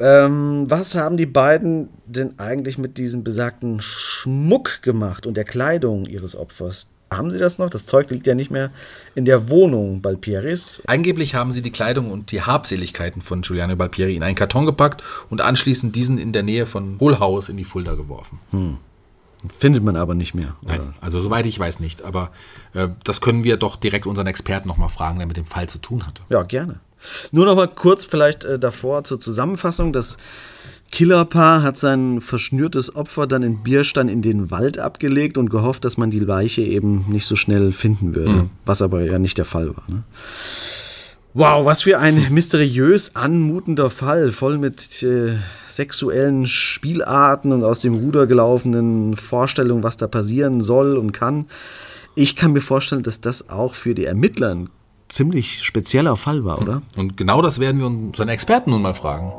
Ähm, was haben die beiden denn eigentlich mit diesem besagten Schmuck gemacht und der Kleidung ihres Opfers? Haben sie das noch? Das Zeug liegt ja nicht mehr in der Wohnung Balpieris. Angeblich haben sie die Kleidung und die Habseligkeiten von Giuliano Balpieri in einen Karton gepackt und anschließend diesen in der Nähe von Hohlhaus in die Fulda geworfen. Findet man aber nicht mehr. Nein, oder? also soweit ich weiß nicht. Aber äh, das können wir doch direkt unseren Experten nochmal fragen, der mit dem Fall zu tun hatte. Ja, gerne. Nur noch mal kurz vielleicht äh, davor zur Zusammenfassung. Das Killerpaar hat sein verschnürtes Opfer dann in Bierstein in den Wald abgelegt und gehofft, dass man die Leiche eben nicht so schnell finden würde. Was aber ja nicht der Fall war. Ne? Wow, was für ein mysteriös anmutender Fall, voll mit äh, sexuellen Spielarten und aus dem Ruder gelaufenen Vorstellungen, was da passieren soll und kann. Ich kann mir vorstellen, dass das auch für die Ermittler ein ziemlich spezieller Fall war, oder? Und genau das werden wir unseren Experten nun mal fragen.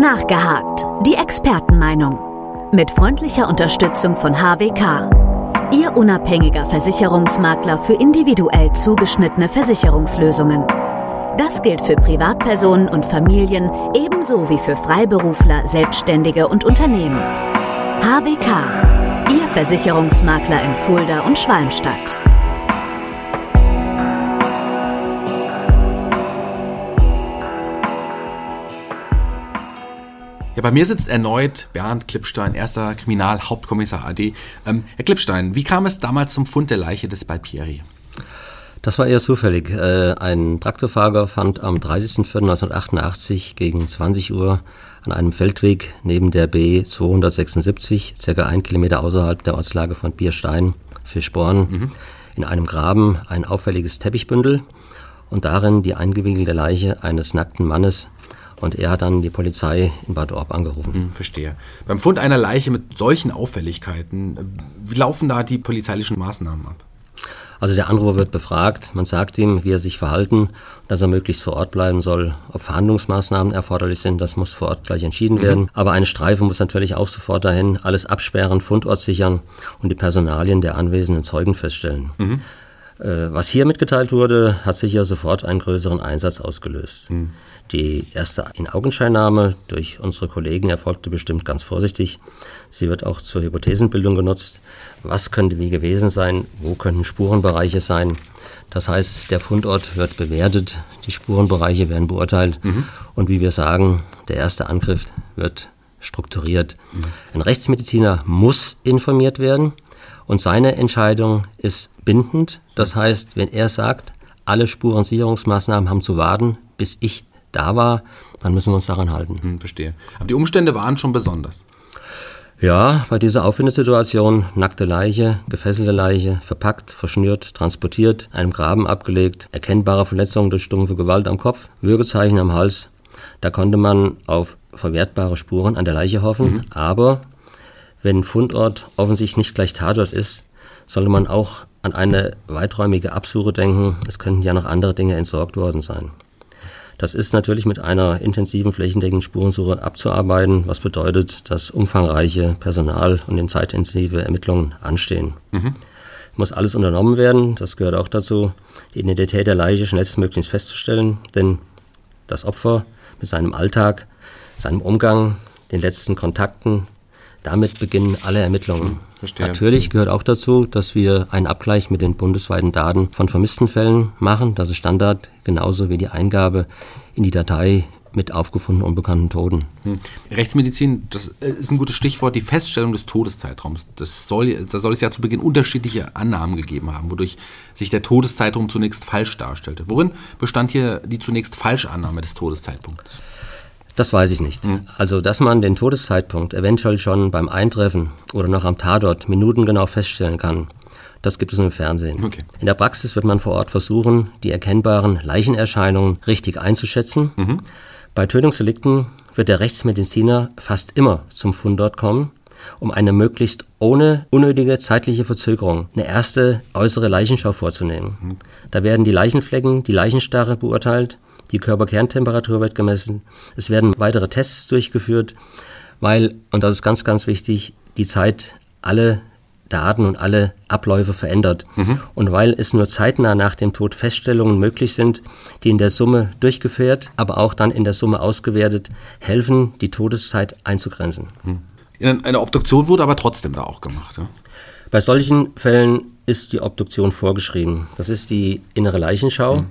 Nachgehakt. Die Expertenmeinung. Mit freundlicher Unterstützung von HWK. Ihr unabhängiger Versicherungsmakler für individuell zugeschnittene Versicherungslösungen. Das gilt für Privatpersonen und Familien ebenso wie für Freiberufler, Selbstständige und Unternehmen. HWK, Ihr Versicherungsmakler in Fulda und Schwalmstadt. Ja, bei mir sitzt erneut Bernd Klippstein, erster Kriminalhauptkommissar AD. Ähm, Herr Klippstein, wie kam es damals zum Fund der Leiche des Balpieri? Das war eher zufällig. Äh, ein Traktorfahrer fand am 30.04.1988 gegen 20 Uhr an einem Feldweg neben der B 276, circa ein Kilometer außerhalb der Ortslage von Bierstein, Fischborn, mhm. in einem Graben ein auffälliges Teppichbündel und darin die eingewickelte Leiche eines nackten Mannes und er hat dann die Polizei in Bad Orb angerufen. Hm, verstehe. Beim Fund einer Leiche mit solchen Auffälligkeiten, wie laufen da die polizeilichen Maßnahmen ab? Also der Anrufer wird befragt, man sagt ihm, wie er sich verhalten, dass er möglichst vor Ort bleiben soll. Ob Verhandlungsmaßnahmen erforderlich sind, das muss vor Ort gleich entschieden mhm. werden. Aber eine Streife muss natürlich auch sofort dahin, alles absperren, Fundort sichern und die Personalien der anwesenden Zeugen feststellen. Mhm. Äh, was hier mitgeteilt wurde, hat sicher sofort einen größeren Einsatz ausgelöst. Mhm. Die erste In-Augenscheinnahme durch unsere Kollegen erfolgte bestimmt ganz vorsichtig. Sie wird auch zur Hypothesenbildung genutzt. Was könnte wie gewesen sein? Wo könnten Spurenbereiche sein? Das heißt, der Fundort wird bewertet, die Spurenbereiche werden beurteilt mhm. und wie wir sagen, der erste Angriff wird strukturiert. Mhm. Ein Rechtsmediziner muss informiert werden und seine Entscheidung ist bindend. Das heißt, wenn er sagt, alle Spurensicherungsmaßnahmen haben zu warten, bis ich da war, dann müssen wir uns daran halten. Hm, verstehe. Aber die Umstände waren schon besonders. Ja, bei dieser Auffindesituation, nackte Leiche, gefesselte Leiche, verpackt, verschnürt, transportiert, einem Graben abgelegt, erkennbare Verletzungen durch stumpfe Gewalt am Kopf, Würgezeichen am Hals, da konnte man auf verwertbare Spuren an der Leiche hoffen, mhm. aber wenn Fundort offensichtlich nicht gleich Tatort ist, sollte man auch an eine weiträumige Absuche denken. Es könnten ja noch andere Dinge entsorgt worden sein. Das ist natürlich mit einer intensiven flächendeckenden Spurensuche abzuarbeiten, was bedeutet, dass umfangreiche Personal- und zeitintensive Ermittlungen anstehen. Mhm. Muss alles unternommen werden, das gehört auch dazu, die Identität der Leiche schnellstmöglich festzustellen, denn das Opfer mit seinem Alltag, seinem Umgang, den letzten Kontakten, damit beginnen alle Ermittlungen. Verstehe. Natürlich gehört auch dazu, dass wir einen Abgleich mit den bundesweiten Daten von vermissten Fällen machen. Das ist Standard, genauso wie die Eingabe in die Datei mit aufgefundenen unbekannten Toten. Hm. Rechtsmedizin, das ist ein gutes Stichwort, die Feststellung des Todeszeitraums. Das soll, da soll es ja zu Beginn unterschiedliche Annahmen gegeben haben, wodurch sich der Todeszeitraum zunächst falsch darstellte. Worin bestand hier die zunächst falsche Annahme des Todeszeitpunkts? Das weiß ich nicht. Mhm. Also, dass man den Todeszeitpunkt eventuell schon beim Eintreffen oder noch am Tatort minutengenau feststellen kann, das gibt es nur im Fernsehen. Okay. In der Praxis wird man vor Ort versuchen, die erkennbaren Leichenerscheinungen richtig einzuschätzen. Mhm. Bei Tötungsdelikten wird der Rechtsmediziner fast immer zum Fundort kommen, um eine möglichst ohne unnötige zeitliche Verzögerung eine erste äußere Leichenschau vorzunehmen. Mhm. Da werden die Leichenflecken, die Leichenstarre beurteilt die Körperkerntemperatur wird gemessen. Es werden weitere Tests durchgeführt, weil, und das ist ganz, ganz wichtig, die Zeit alle Daten und alle Abläufe verändert. Mhm. Und weil es nur zeitnah nach dem Tod Feststellungen möglich sind, die in der Summe durchgeführt, aber auch dann in der Summe ausgewertet, helfen, die Todeszeit einzugrenzen. Mhm. Eine Obduktion wurde aber trotzdem da auch gemacht. Ja? Bei solchen Fällen ist die Obduktion vorgeschrieben. Das ist die innere Leichenschau. Mhm.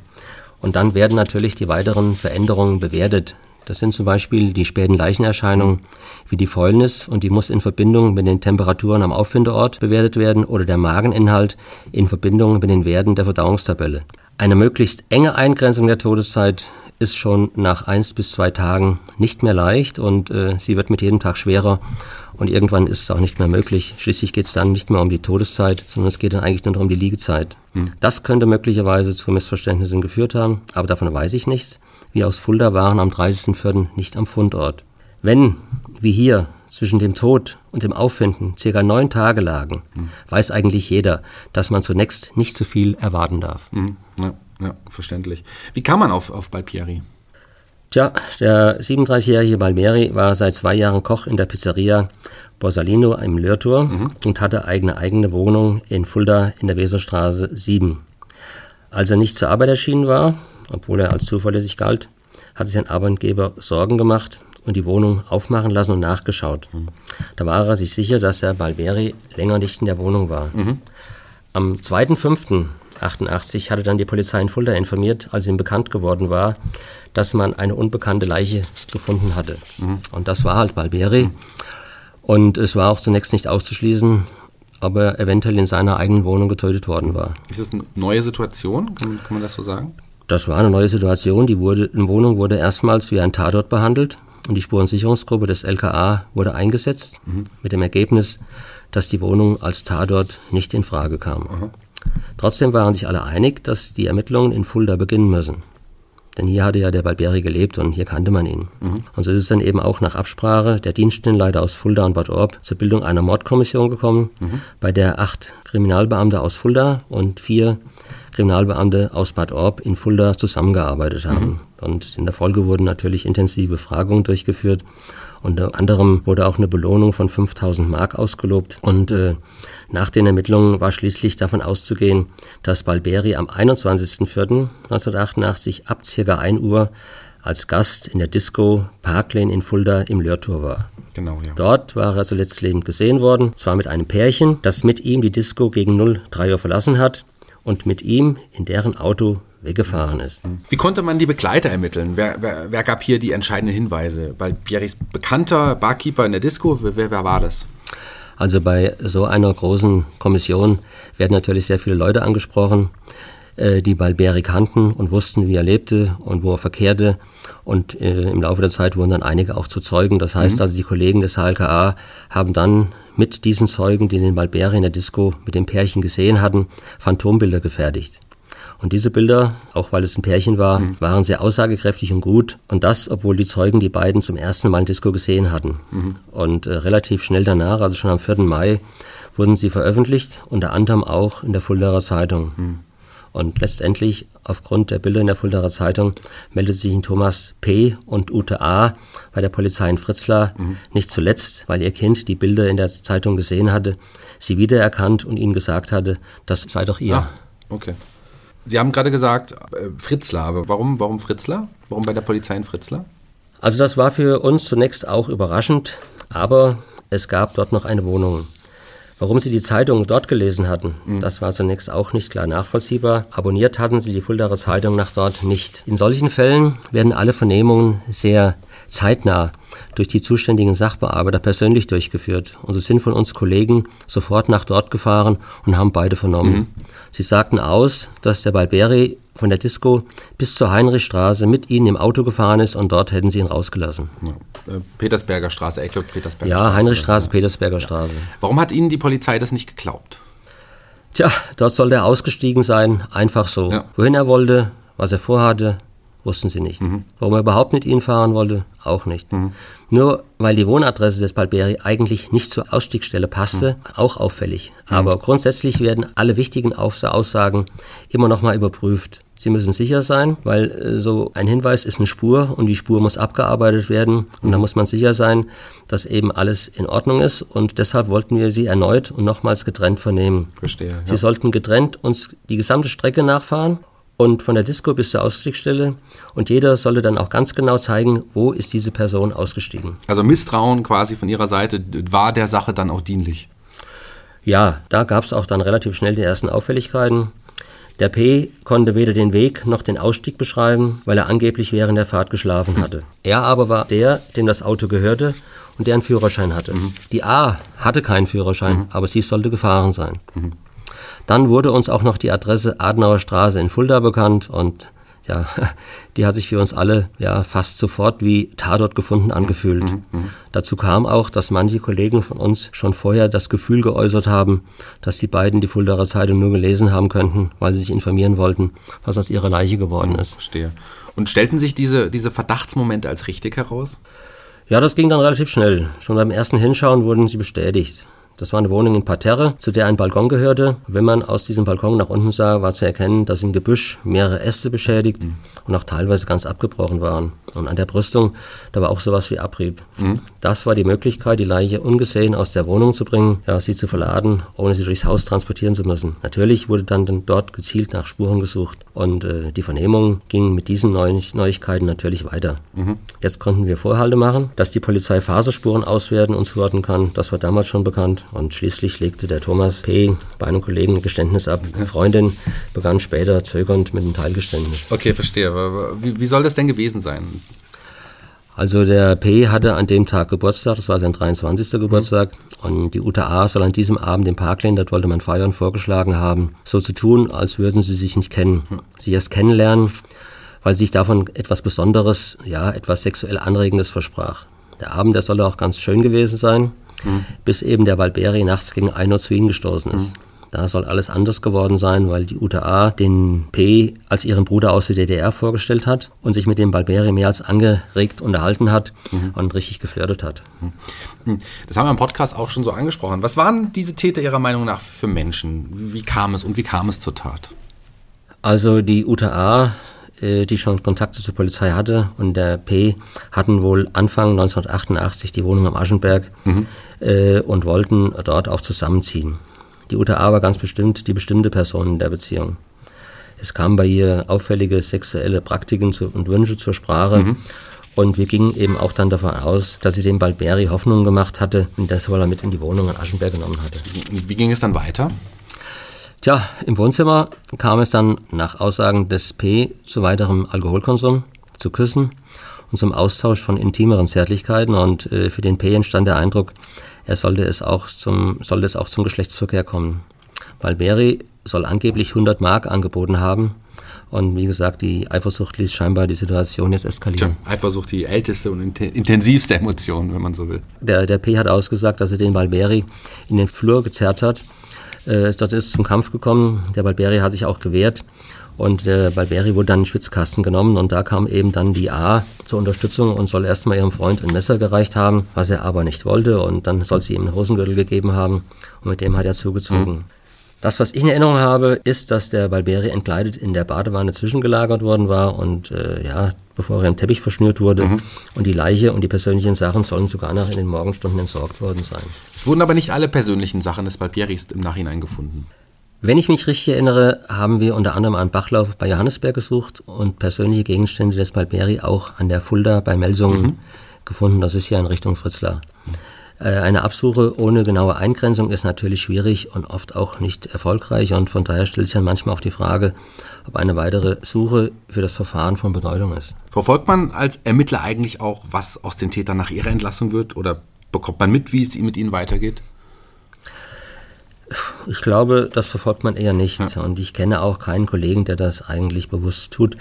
Und dann werden natürlich die weiteren Veränderungen bewertet. Das sind zum Beispiel die späten Leichenerscheinungen wie die Fäulnis und die muss in Verbindung mit den Temperaturen am Auffindeort bewertet werden oder der Mageninhalt in Verbindung mit den Werten der Verdauungstabelle. Eine möglichst enge Eingrenzung der Todeszeit ist schon nach eins bis zwei Tagen nicht mehr leicht und äh, sie wird mit jedem Tag schwerer und irgendwann ist es auch nicht mehr möglich. Schließlich geht es dann nicht mehr um die Todeszeit, sondern es geht dann eigentlich nur noch um die Liegezeit. Hm. Das könnte möglicherweise zu Missverständnissen geführt haben, aber davon weiß ich nichts. Wir aus Fulda waren am 30.04. nicht am Fundort. Wenn, wie hier, zwischen dem Tod und dem Auffinden circa neun Tage lagen, hm. weiß eigentlich jeder, dass man zunächst nicht zu viel erwarten darf. Hm. Ja, ja, verständlich. Wie kam man auf, auf Balpieri? Tja, der 37-jährige Balmeri war seit zwei Jahren Koch in der Pizzeria Borsalino im Lörtor mhm. und hatte eigene eigene Wohnung in Fulda in der Weserstraße 7. Als er nicht zur Arbeit erschienen war, obwohl er als zuverlässig galt, hat sich sein Arbeitgeber Sorgen gemacht und die Wohnung aufmachen lassen und nachgeschaut. Mhm. Da war er sich sicher, dass der Balberi länger nicht in der Wohnung war. Mhm. Am 2.5.88 hatte dann die Polizei in Fulda informiert, als ihm bekannt geworden war, dass man eine unbekannte Leiche gefunden hatte. Mhm. Und das war halt Balberi. Mhm. Und es war auch zunächst nicht auszuschließen, ob er eventuell in seiner eigenen Wohnung getötet worden war. Ist das eine neue Situation? Kann, kann man das so sagen? Das war eine neue Situation. Die, wurde, Wohnung wurde erstmals wie ein Tatort behandelt und die Spurensicherungsgruppe des LKA wurde eingesetzt, mhm. mit dem Ergebnis, dass die Wohnung als Tatort nicht in Frage kam. Trotzdem waren sich alle einig, dass die Ermittlungen in Fulda beginnen müssen. Denn hier hatte ja der Balberi gelebt und hier kannte man ihn. Mhm. Und so ist es dann eben auch nach Absprache der Dienststellenleiter aus Fulda und Bad Orb zur Bildung einer Mordkommission gekommen, mhm. bei der acht Kriminalbeamte aus Fulda und vier Kriminalbeamte aus Bad Orb in Fulda zusammengearbeitet haben. Mhm. Und in der Folge wurden natürlich intensive Befragungen durchgeführt. Unter anderem wurde auch eine Belohnung von 5000 Mark ausgelobt. Und äh, nach den Ermittlungen war schließlich davon auszugehen, dass Balberi am 21.04.1988 ab ca. 1 Uhr als Gast in der Disco Parklane in Fulda im Lörtor war. Genau, ja. Dort war er zuletzt lebend gesehen worden, zwar mit einem Pärchen, das mit ihm die Disco gegen 03 Uhr verlassen hat und mit ihm in deren Auto weggefahren ist. Wie konnte man die Begleiter ermitteln? Wer, wer, wer gab hier die entscheidenden Hinweise? Weil Pieris bekannter Barkeeper in der Disco, wer, wer war das? Also bei so einer großen Kommission werden natürlich sehr viele Leute angesprochen, äh, die Balberi kannten und wussten, wie er lebte und wo er verkehrte. Und äh, im Laufe der Zeit wurden dann einige auch zu Zeugen. Das heißt mhm. also, die Kollegen des HLKA haben dann mit diesen Zeugen, die den Balberi in der Disco mit dem Pärchen gesehen hatten, Phantombilder gefertigt. Und diese Bilder, auch weil es ein Pärchen war, mhm. waren sehr aussagekräftig und gut. Und das, obwohl die Zeugen die beiden zum ersten Mal in Disco gesehen hatten. Mhm. Und äh, relativ schnell danach, also schon am 4. Mai, wurden sie veröffentlicht, unter anderem auch in der Fuldaer Zeitung. Mhm. Und letztendlich, aufgrund der Bilder in der Fuldaer Zeitung, meldete sich Thomas P. und Ute A. bei der Polizei in Fritzlar. Mhm. Nicht zuletzt, weil ihr Kind die Bilder in der Zeitung gesehen hatte, sie wiedererkannt und ihnen gesagt hatte, das sei doch ihr. Ah, okay. Sie haben gerade gesagt, äh, Fritzlar, aber warum, warum Fritzlar? Warum bei der Polizei in Fritzlar? Also das war für uns zunächst auch überraschend, aber es gab dort noch eine Wohnung. Warum sie die Zeitung dort gelesen hatten, mhm. das war zunächst auch nicht klar nachvollziehbar. Abonniert hatten sie die Fuldaer Zeitung nach dort nicht. In solchen Fällen werden alle Vernehmungen sehr zeitnah durch die zuständigen Sachbearbeiter persönlich durchgeführt. Und so sind von uns Kollegen sofort nach dort gefahren und haben beide vernommen. Mhm. Sie sagten aus, dass der Balberi von der Disco bis zur Heinrichstraße mit ihnen im Auto gefahren ist und dort hätten sie ihn rausgelassen. Ja. Äh, Petersberger Straße, Ecke Petersberger ja, Straße. Heinrichstraße, ja. Petersberger Straße. Warum hat Ihnen die Polizei das nicht geglaubt? Tja, dort sollte er ausgestiegen sein, einfach so. Ja. Wohin er wollte, was er vorhatte, wussten sie nicht. Mhm. Warum er überhaupt mit ihnen fahren wollte, auch nicht. Mhm. Nur weil die Wohnadresse des Balberi eigentlich nicht zur Ausstiegsstelle passte, mhm. auch auffällig. Mhm. Aber grundsätzlich werden alle wichtigen Aussagen immer noch mal überprüft. Sie müssen sicher sein, weil äh, so ein Hinweis ist eine Spur und die Spur muss abgearbeitet werden. Und da mhm. muss man sicher sein, dass eben alles in Ordnung ist. Und deshalb wollten wir sie erneut und nochmals getrennt vernehmen. Verstehe. Ja. Sie sollten getrennt uns die gesamte Strecke nachfahren und von der Disco bis zur Ausstiegsstelle und jeder solle dann auch ganz genau zeigen, wo ist diese Person ausgestiegen. Also Misstrauen quasi von Ihrer Seite war der Sache dann auch dienlich? Ja, da gab es auch dann relativ schnell die ersten Auffälligkeiten. Der P konnte weder den Weg noch den Ausstieg beschreiben, weil er angeblich während der Fahrt geschlafen hatte. Er aber war der, dem das Auto gehörte und der einen Führerschein hatte. Mhm. Die A hatte keinen Führerschein, mhm. aber sie sollte gefahren sein. Mhm. Dann wurde uns auch noch die Adresse Adenauer Straße in Fulda bekannt und ja, die hat sich für uns alle ja fast sofort wie Tatort gefunden angefühlt. Mhm, mh. Dazu kam auch, dass manche Kollegen von uns schon vorher das Gefühl geäußert haben, dass die beiden die Fuldaer Zeitung nur gelesen haben könnten, weil sie sich informieren wollten, was aus ihrer Leiche geworden ist. Verstehe. Und stellten sich diese, diese Verdachtsmomente als richtig heraus? Ja, das ging dann relativ schnell. Schon beim ersten Hinschauen wurden sie bestätigt. Das war eine Wohnung in Parterre, zu der ein Balkon gehörte. Wenn man aus diesem Balkon nach unten sah, war zu erkennen, dass im Gebüsch mehrere Äste beschädigt mhm. Und auch teilweise ganz abgebrochen waren. Und an der Brüstung, da war auch sowas wie Abrieb. Mhm. Das war die Möglichkeit, die Leiche ungesehen aus der Wohnung zu bringen, ja, sie zu verladen, ohne sie durchs Haus transportieren zu müssen. Natürlich wurde dann, dort gezielt nach Spuren gesucht. Und äh, die Vernehmung ging mit diesen Neu Neuigkeiten natürlich weiter. Mhm. Jetzt konnten wir Vorhalte machen, dass die Polizei Faserspuren auswerten und zuordnen kann. Das war damals schon bekannt. Und schließlich legte der Thomas P. bei einem Kollegen ein Geständnis ab. Eine Freundin begann später zögernd mit einem Teilgeständnis. Okay, verstehe. Wie, wie soll das denn gewesen sein? Also der P. hatte an dem Tag Geburtstag, das war sein 23. Geburtstag, und die UTA soll an diesem Abend im Parkland, dort wollte man feiern, vorgeschlagen haben, so zu tun, als würden sie sich nicht kennen. Sie erst kennenlernen, weil sich davon etwas Besonderes, ja, etwas sexuell Anregendes versprach. Der Abend, der soll auch ganz schön gewesen sein, mhm. bis eben der Balberi nachts gegen 1 Uhr zu ihnen gestoßen ist. Da soll alles anders geworden sein, weil die UTA den P als ihren Bruder aus der DDR vorgestellt hat und sich mit dem Balberi mehr als angeregt unterhalten hat mhm. und richtig geflirtet hat. Mhm. Das haben wir im Podcast auch schon so angesprochen. Was waren diese Täter Ihrer Meinung nach für Menschen? Wie kam es und wie kam es zur Tat? Also die UTA äh, die schon Kontakte zur Polizei hatte und der P hatten wohl Anfang 1988 die Wohnung am Aschenberg mhm. äh, und wollten dort auch zusammenziehen. Die UTA war ganz bestimmt die bestimmte Person in der Beziehung. Es kamen bei ihr auffällige sexuelle Praktiken und Wünsche zur Sprache. Mhm. Und wir gingen eben auch dann davon aus, dass sie dem Balberi Hoffnung gemacht hatte und das er mit in die Wohnung an Aschenberg genommen hatte. Wie ging es dann weiter? Tja, im Wohnzimmer kam es dann nach Aussagen des P zu weiterem Alkoholkonsum, zu Küssen und zum Austausch von intimeren Zärtlichkeiten. Und äh, für den P entstand der Eindruck, sollte es auch zum, sollte es auch zum Geschlechtsverkehr kommen. Balberi soll angeblich 100 Mark angeboten haben. Und wie gesagt, die Eifersucht ließ scheinbar die Situation jetzt eskalieren. Tja, Eifersucht die älteste und intensivste Emotion, wenn man so will. Der, der P hat ausgesagt, dass er den Balberi in den Flur gezerrt hat. Äh, dort ist es zum Kampf gekommen. Der Balberi hat sich auch gewehrt. Und der Balberi wurde dann in den Schwitzkasten genommen und da kam eben dann die A zur Unterstützung und soll erstmal ihrem Freund ein Messer gereicht haben, was er aber nicht wollte und dann soll sie ihm einen Hosengürtel gegeben haben und mit dem hat er zugezogen. Mhm. Das, was ich in Erinnerung habe, ist, dass der Balberi entkleidet in der Badewanne zwischengelagert worden war und äh, ja, bevor er im Teppich verschnürt wurde. Mhm. Und die Leiche und die persönlichen Sachen sollen sogar noch in den Morgenstunden entsorgt worden sein. Es wurden aber nicht alle persönlichen Sachen des Balberis im Nachhinein gefunden. Wenn ich mich richtig erinnere, haben wir unter anderem einen Bachlauf bei Johannesberg gesucht und persönliche Gegenstände des Balberi auch an der Fulda bei Melsungen mhm. gefunden. Das ist ja in Richtung Fritzlar. Äh, eine Absuche ohne genaue Eingrenzung ist natürlich schwierig und oft auch nicht erfolgreich und von daher stellt sich dann manchmal auch die Frage, ob eine weitere Suche für das Verfahren von Bedeutung ist. Verfolgt man als Ermittler eigentlich auch, was aus den Tätern nach ihrer Entlassung wird oder bekommt man mit, wie es mit ihnen weitergeht? Ich glaube, das verfolgt man eher nicht. Und ich kenne auch keinen Kollegen, der das eigentlich bewusst tut.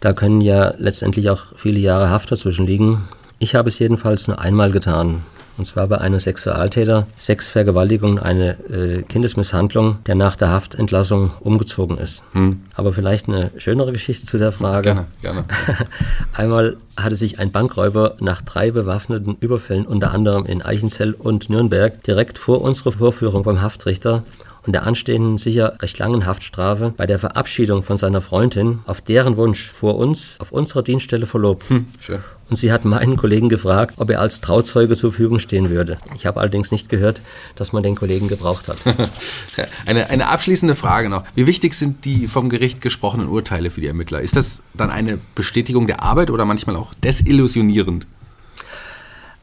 Da können ja letztendlich auch viele Jahre Haft dazwischen liegen. Ich habe es jedenfalls nur einmal getan. Und zwar bei einem Sexualtäter, Sexvergewaltigung, eine äh, Kindesmisshandlung, der nach der Haftentlassung umgezogen ist. Hm. Aber vielleicht eine schönere Geschichte zu der Frage. Gerne, gerne. Einmal hatte sich ein Bankräuber nach drei bewaffneten Überfällen, unter anderem in Eichenzell und Nürnberg, direkt vor unserer Vorführung beim Haftrichter und der anstehenden sicher recht langen Haftstrafe bei der Verabschiedung von seiner Freundin auf deren Wunsch vor uns auf unserer Dienststelle verlobt. Hm, schön. Und sie hat meinen Kollegen gefragt, ob er als Trauzeuge zur Verfügung stehen würde. Ich habe allerdings nicht gehört, dass man den Kollegen gebraucht hat. eine, eine abschließende Frage noch. Wie wichtig sind die vom Gericht gesprochenen Urteile für die Ermittler? Ist das dann eine Bestätigung der Arbeit oder manchmal auch desillusionierend?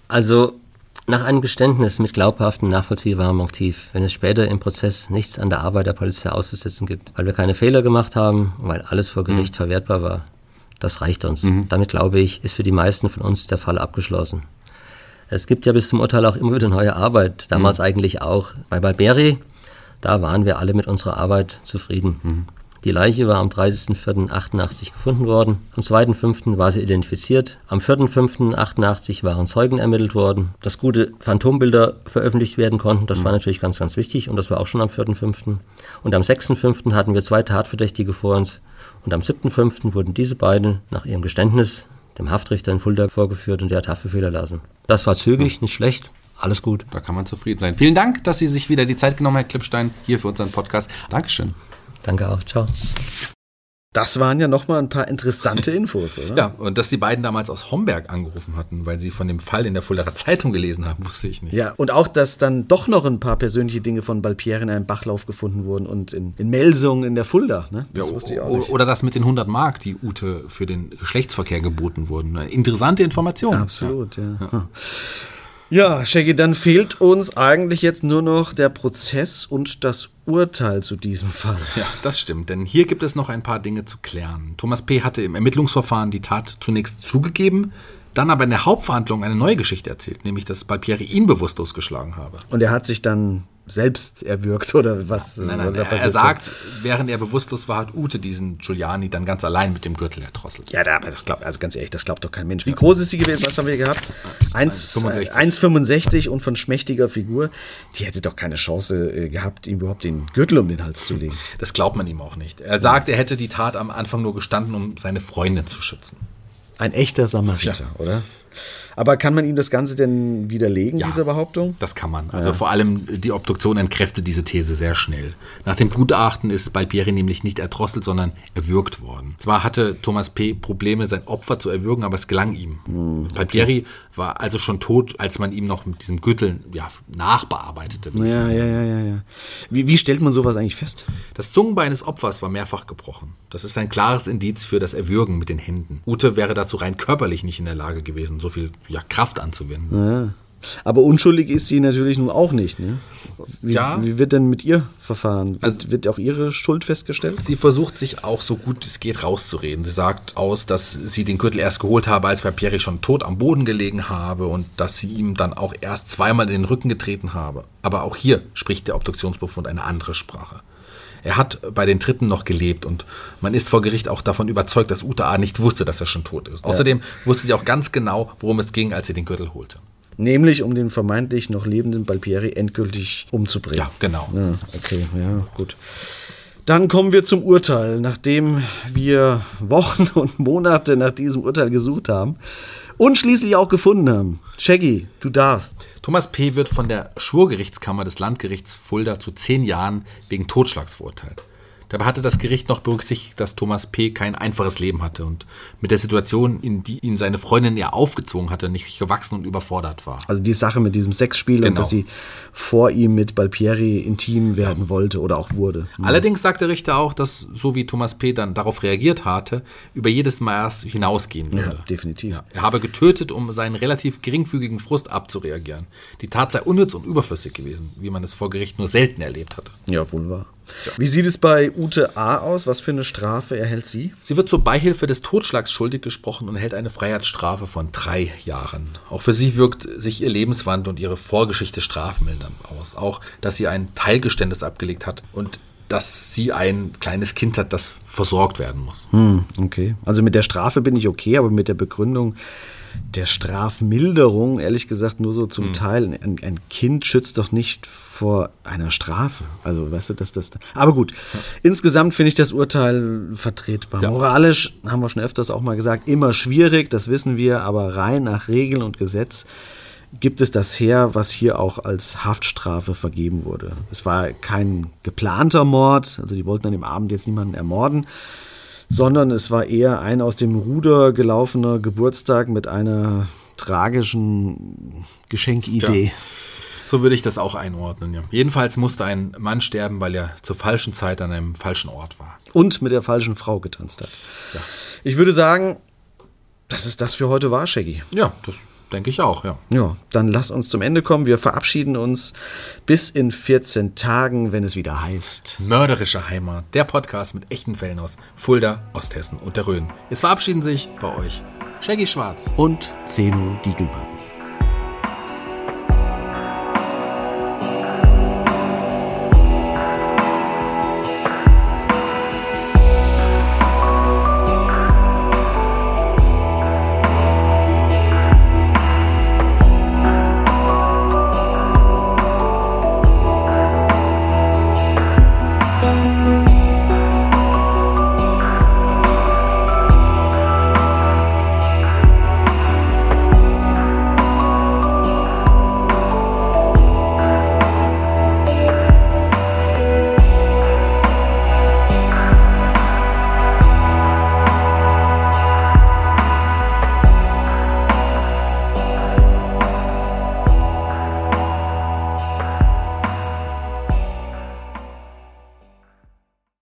Also nach einem Geständnis mit glaubhaftem, nachvollziehbarem Motiv, wenn es später im Prozess nichts an der Arbeit der Polizei auszusetzen gibt, weil wir keine Fehler gemacht haben, weil alles vor Gericht mhm. verwertbar war, das reicht uns. Mhm. Damit, glaube ich, ist für die meisten von uns der Fall abgeschlossen. Es gibt ja bis zum Urteil auch immer wieder neue Arbeit, damals mhm. eigentlich auch. Bei Balberi, da waren wir alle mit unserer Arbeit zufrieden. Mhm. Die Leiche war am 30.04.88 gefunden worden. Am 2.05. war sie identifiziert. Am 4.05.88 waren Zeugen ermittelt worden. Dass gute Phantombilder veröffentlicht werden konnten, das mhm. war natürlich ganz, ganz wichtig und das war auch schon am 4.05. Und am 6.05. hatten wir zwei Tatverdächtige vor uns. Und am 7.05. wurden diese beiden nach ihrem Geständnis dem Haftrichter in Fulda vorgeführt und der hat Haftbefehl erlassen. Das war zügig, nicht schlecht. Alles gut. Da kann man zufrieden sein. Vielen Dank, dass Sie sich wieder die Zeit genommen, Herr Klippstein, hier für unseren Podcast. Dankeschön. Danke auch. Ciao. Das waren ja nochmal ein paar interessante Infos, oder? Ja, und dass die beiden damals aus Homberg angerufen hatten, weil sie von dem Fall in der Fuldaer Zeitung gelesen haben, wusste ich nicht. Ja, und auch, dass dann doch noch ein paar persönliche Dinge von Balpieri in einem Bachlauf gefunden wurden und in, in Melsungen in der Fulda. Ne? Das Ja, wusste ich auch nicht. Oder das mit den 100 Mark, die Ute für den Geschlechtsverkehr geboten wurden. Interessante Information. Absolut, ja. Ja, Shaggy, dann fehlt uns eigentlich jetzt nur noch der Prozess und das Urteil zu diesem Fall. Ja, das stimmt, denn hier gibt es noch ein paar Dinge zu klären. Thomas P. hatte im Ermittlungsverfahren die Tat zunächst zugegeben, dann aber in der Hauptverhandlung eine neue Geschichte erzählt, nämlich dass Balpieri ihn bewusstlos geschlagen habe. Und er hat sich dann selbst erwürgt oder was Nein, nein, er, er sagt, während er bewusstlos war, hat Ute diesen Giuliani dann ganz allein mit dem Gürtel erdrosselt. Ja, aber das glaubt, also ganz ehrlich, das glaubt doch kein Mensch. Wie groß ist sie gewesen? Was haben wir gehabt? 1, 1,65. 1,65 und von schmächtiger Figur. Die hätte doch keine Chance äh, gehabt, ihm überhaupt den Gürtel um den Hals zu legen. Das glaubt man ihm auch nicht. Er sagt, er hätte die Tat am Anfang nur gestanden, um seine Freundin zu schützen. Ein echter Samariter, oder? Aber kann man ihm das Ganze denn widerlegen, Ja. diese Behauptung? Das kann man. Also vor allem die Obduktion entkräftet diese These sehr schnell. Nach dem Gutachten ist Balpieri nämlich nicht erdrosselt, sondern erwürgt worden. Zwar hatte Thomas P. Probleme, sein Opfer zu erwürgen, aber es gelang ihm. Balpieri war also schon tot, als man ihm noch mit diesem Gürtel ja, nachbearbeitete. Ja, ja, ja, ja, ja. Wie, wie stellt man sowas eigentlich fest? Das Zungenbein des Opfers war mehrfach gebrochen. Das ist ein klares Indiz für das Erwürgen mit den Händen. Ute wäre dazu rein körperlich nicht in der Lage gewesen, so viel ja, Kraft anzuwenden. Aber unschuldig ist sie natürlich nun auch nicht. Ne? Wie, Ja. wie wird denn mit ihr verfahren? Wird, Also- wird auch ihre Schuld festgestellt? Sie versucht sich auch so gut es geht rauszureden. Sie sagt aus, dass sie den Gürtel erst geholt habe, als Balpieri schon tot am Boden gelegen habe und dass sie ihm dann auch erst zweimal in den Rücken getreten habe. Aber auch hier spricht der Obduktionsbefund eine andere Sprache. Er hat bei den Dritten noch gelebt und man ist vor Gericht auch davon überzeugt, dass Ute A. nicht wusste, dass er schon tot ist. Außerdem wusste sie auch ganz genau, worum es ging, als sie den Gürtel holte. Nämlich um den vermeintlich noch lebenden Balpieri endgültig umzubringen. Ja, genau. Ja, okay, ja, gut. Dann kommen wir zum Urteil. Nachdem wir Wochen und Monate nach diesem Urteil gesucht haben und schließlich auch gefunden haben. Shaggy, du darfst. Thomas P. wird von der Schwurgerichtskammer des Landgerichts Fulda zu zehn Jahren wegen Totschlags verurteilt. Dabei hatte das Gericht noch berücksichtigt, dass Thomas P. kein einfaches Leben hatte und mit der Situation, in die ihm seine Freundin ja aufgezwungen hatte, nicht gewachsen und überfordert war. Also die Sache mit diesem Sexspiel und Genau. dass sie vor ihm mit Balpieri intim werden wollte oder auch wurde. Allerdings sagt der Richter auch, dass, so wie Thomas P. dann darauf reagiert hatte, über jedes Maß hinausgehen würde. Ja, definitiv. Ja, er habe getötet, um seinen relativ geringfügigen Frust abzureagieren. Die Tat sei unnütz und überflüssig gewesen, wie man es vor Gericht nur selten erlebt hatte. Ja, wohl wahr. Wie sieht es bei Ute A. aus? Was für eine Strafe erhält sie? Sie wird zur Beihilfe des Totschlags schuldig gesprochen und erhält eine Freiheitsstrafe von drei Jahren. Auch für sie wirkt sich ihr Lebenswandel und ihre Vorgeschichte strafmildernd aus. Auch, dass sie ein Teilgeständnis abgelegt hat und dass sie ein kleines Kind hat, das versorgt werden muss. Hm, okay. Also mit der Strafe bin ich okay, aber mit der Begründung der Strafmilderung, ehrlich gesagt, nur so zum Teil. Ein, ein Kind schützt doch nicht vor einer Strafe. Also, weißt du, dass das. Aber gut, insgesamt finde ich das Urteil vertretbar. Ja. Moralisch, haben wir schon öfters auch mal gesagt, immer schwierig, das wissen wir, aber rein nach Regeln und Gesetz gibt es das her, was hier auch als Haftstrafe vergeben wurde. Es war kein geplanter Mord, also die wollten an dem Abend jetzt niemanden ermorden, sondern es war eher ein aus dem Ruder gelaufener Geburtstag mit einer tragischen Geschenkidee. Tja. So würde ich das auch einordnen. Ja. Jedenfalls musste ein Mann sterben, weil er zur falschen Zeit an einem falschen Ort war. Und mit der falschen Frau getanzt hat. Ich würde sagen, dass es das für heute war, Shaggy. Ja, das denke ich auch, ja. Ja, dann lass uns zum Ende kommen. Wir verabschieden uns bis in 14 Tagen, wenn es wieder heißt. Mörderische Heimat, der Podcast mit echten Fällen aus Fulda, Osthessen und der Rhön. Es verabschieden sich bei euch Shaggy Schwarz. Und Zeno Diegelmann.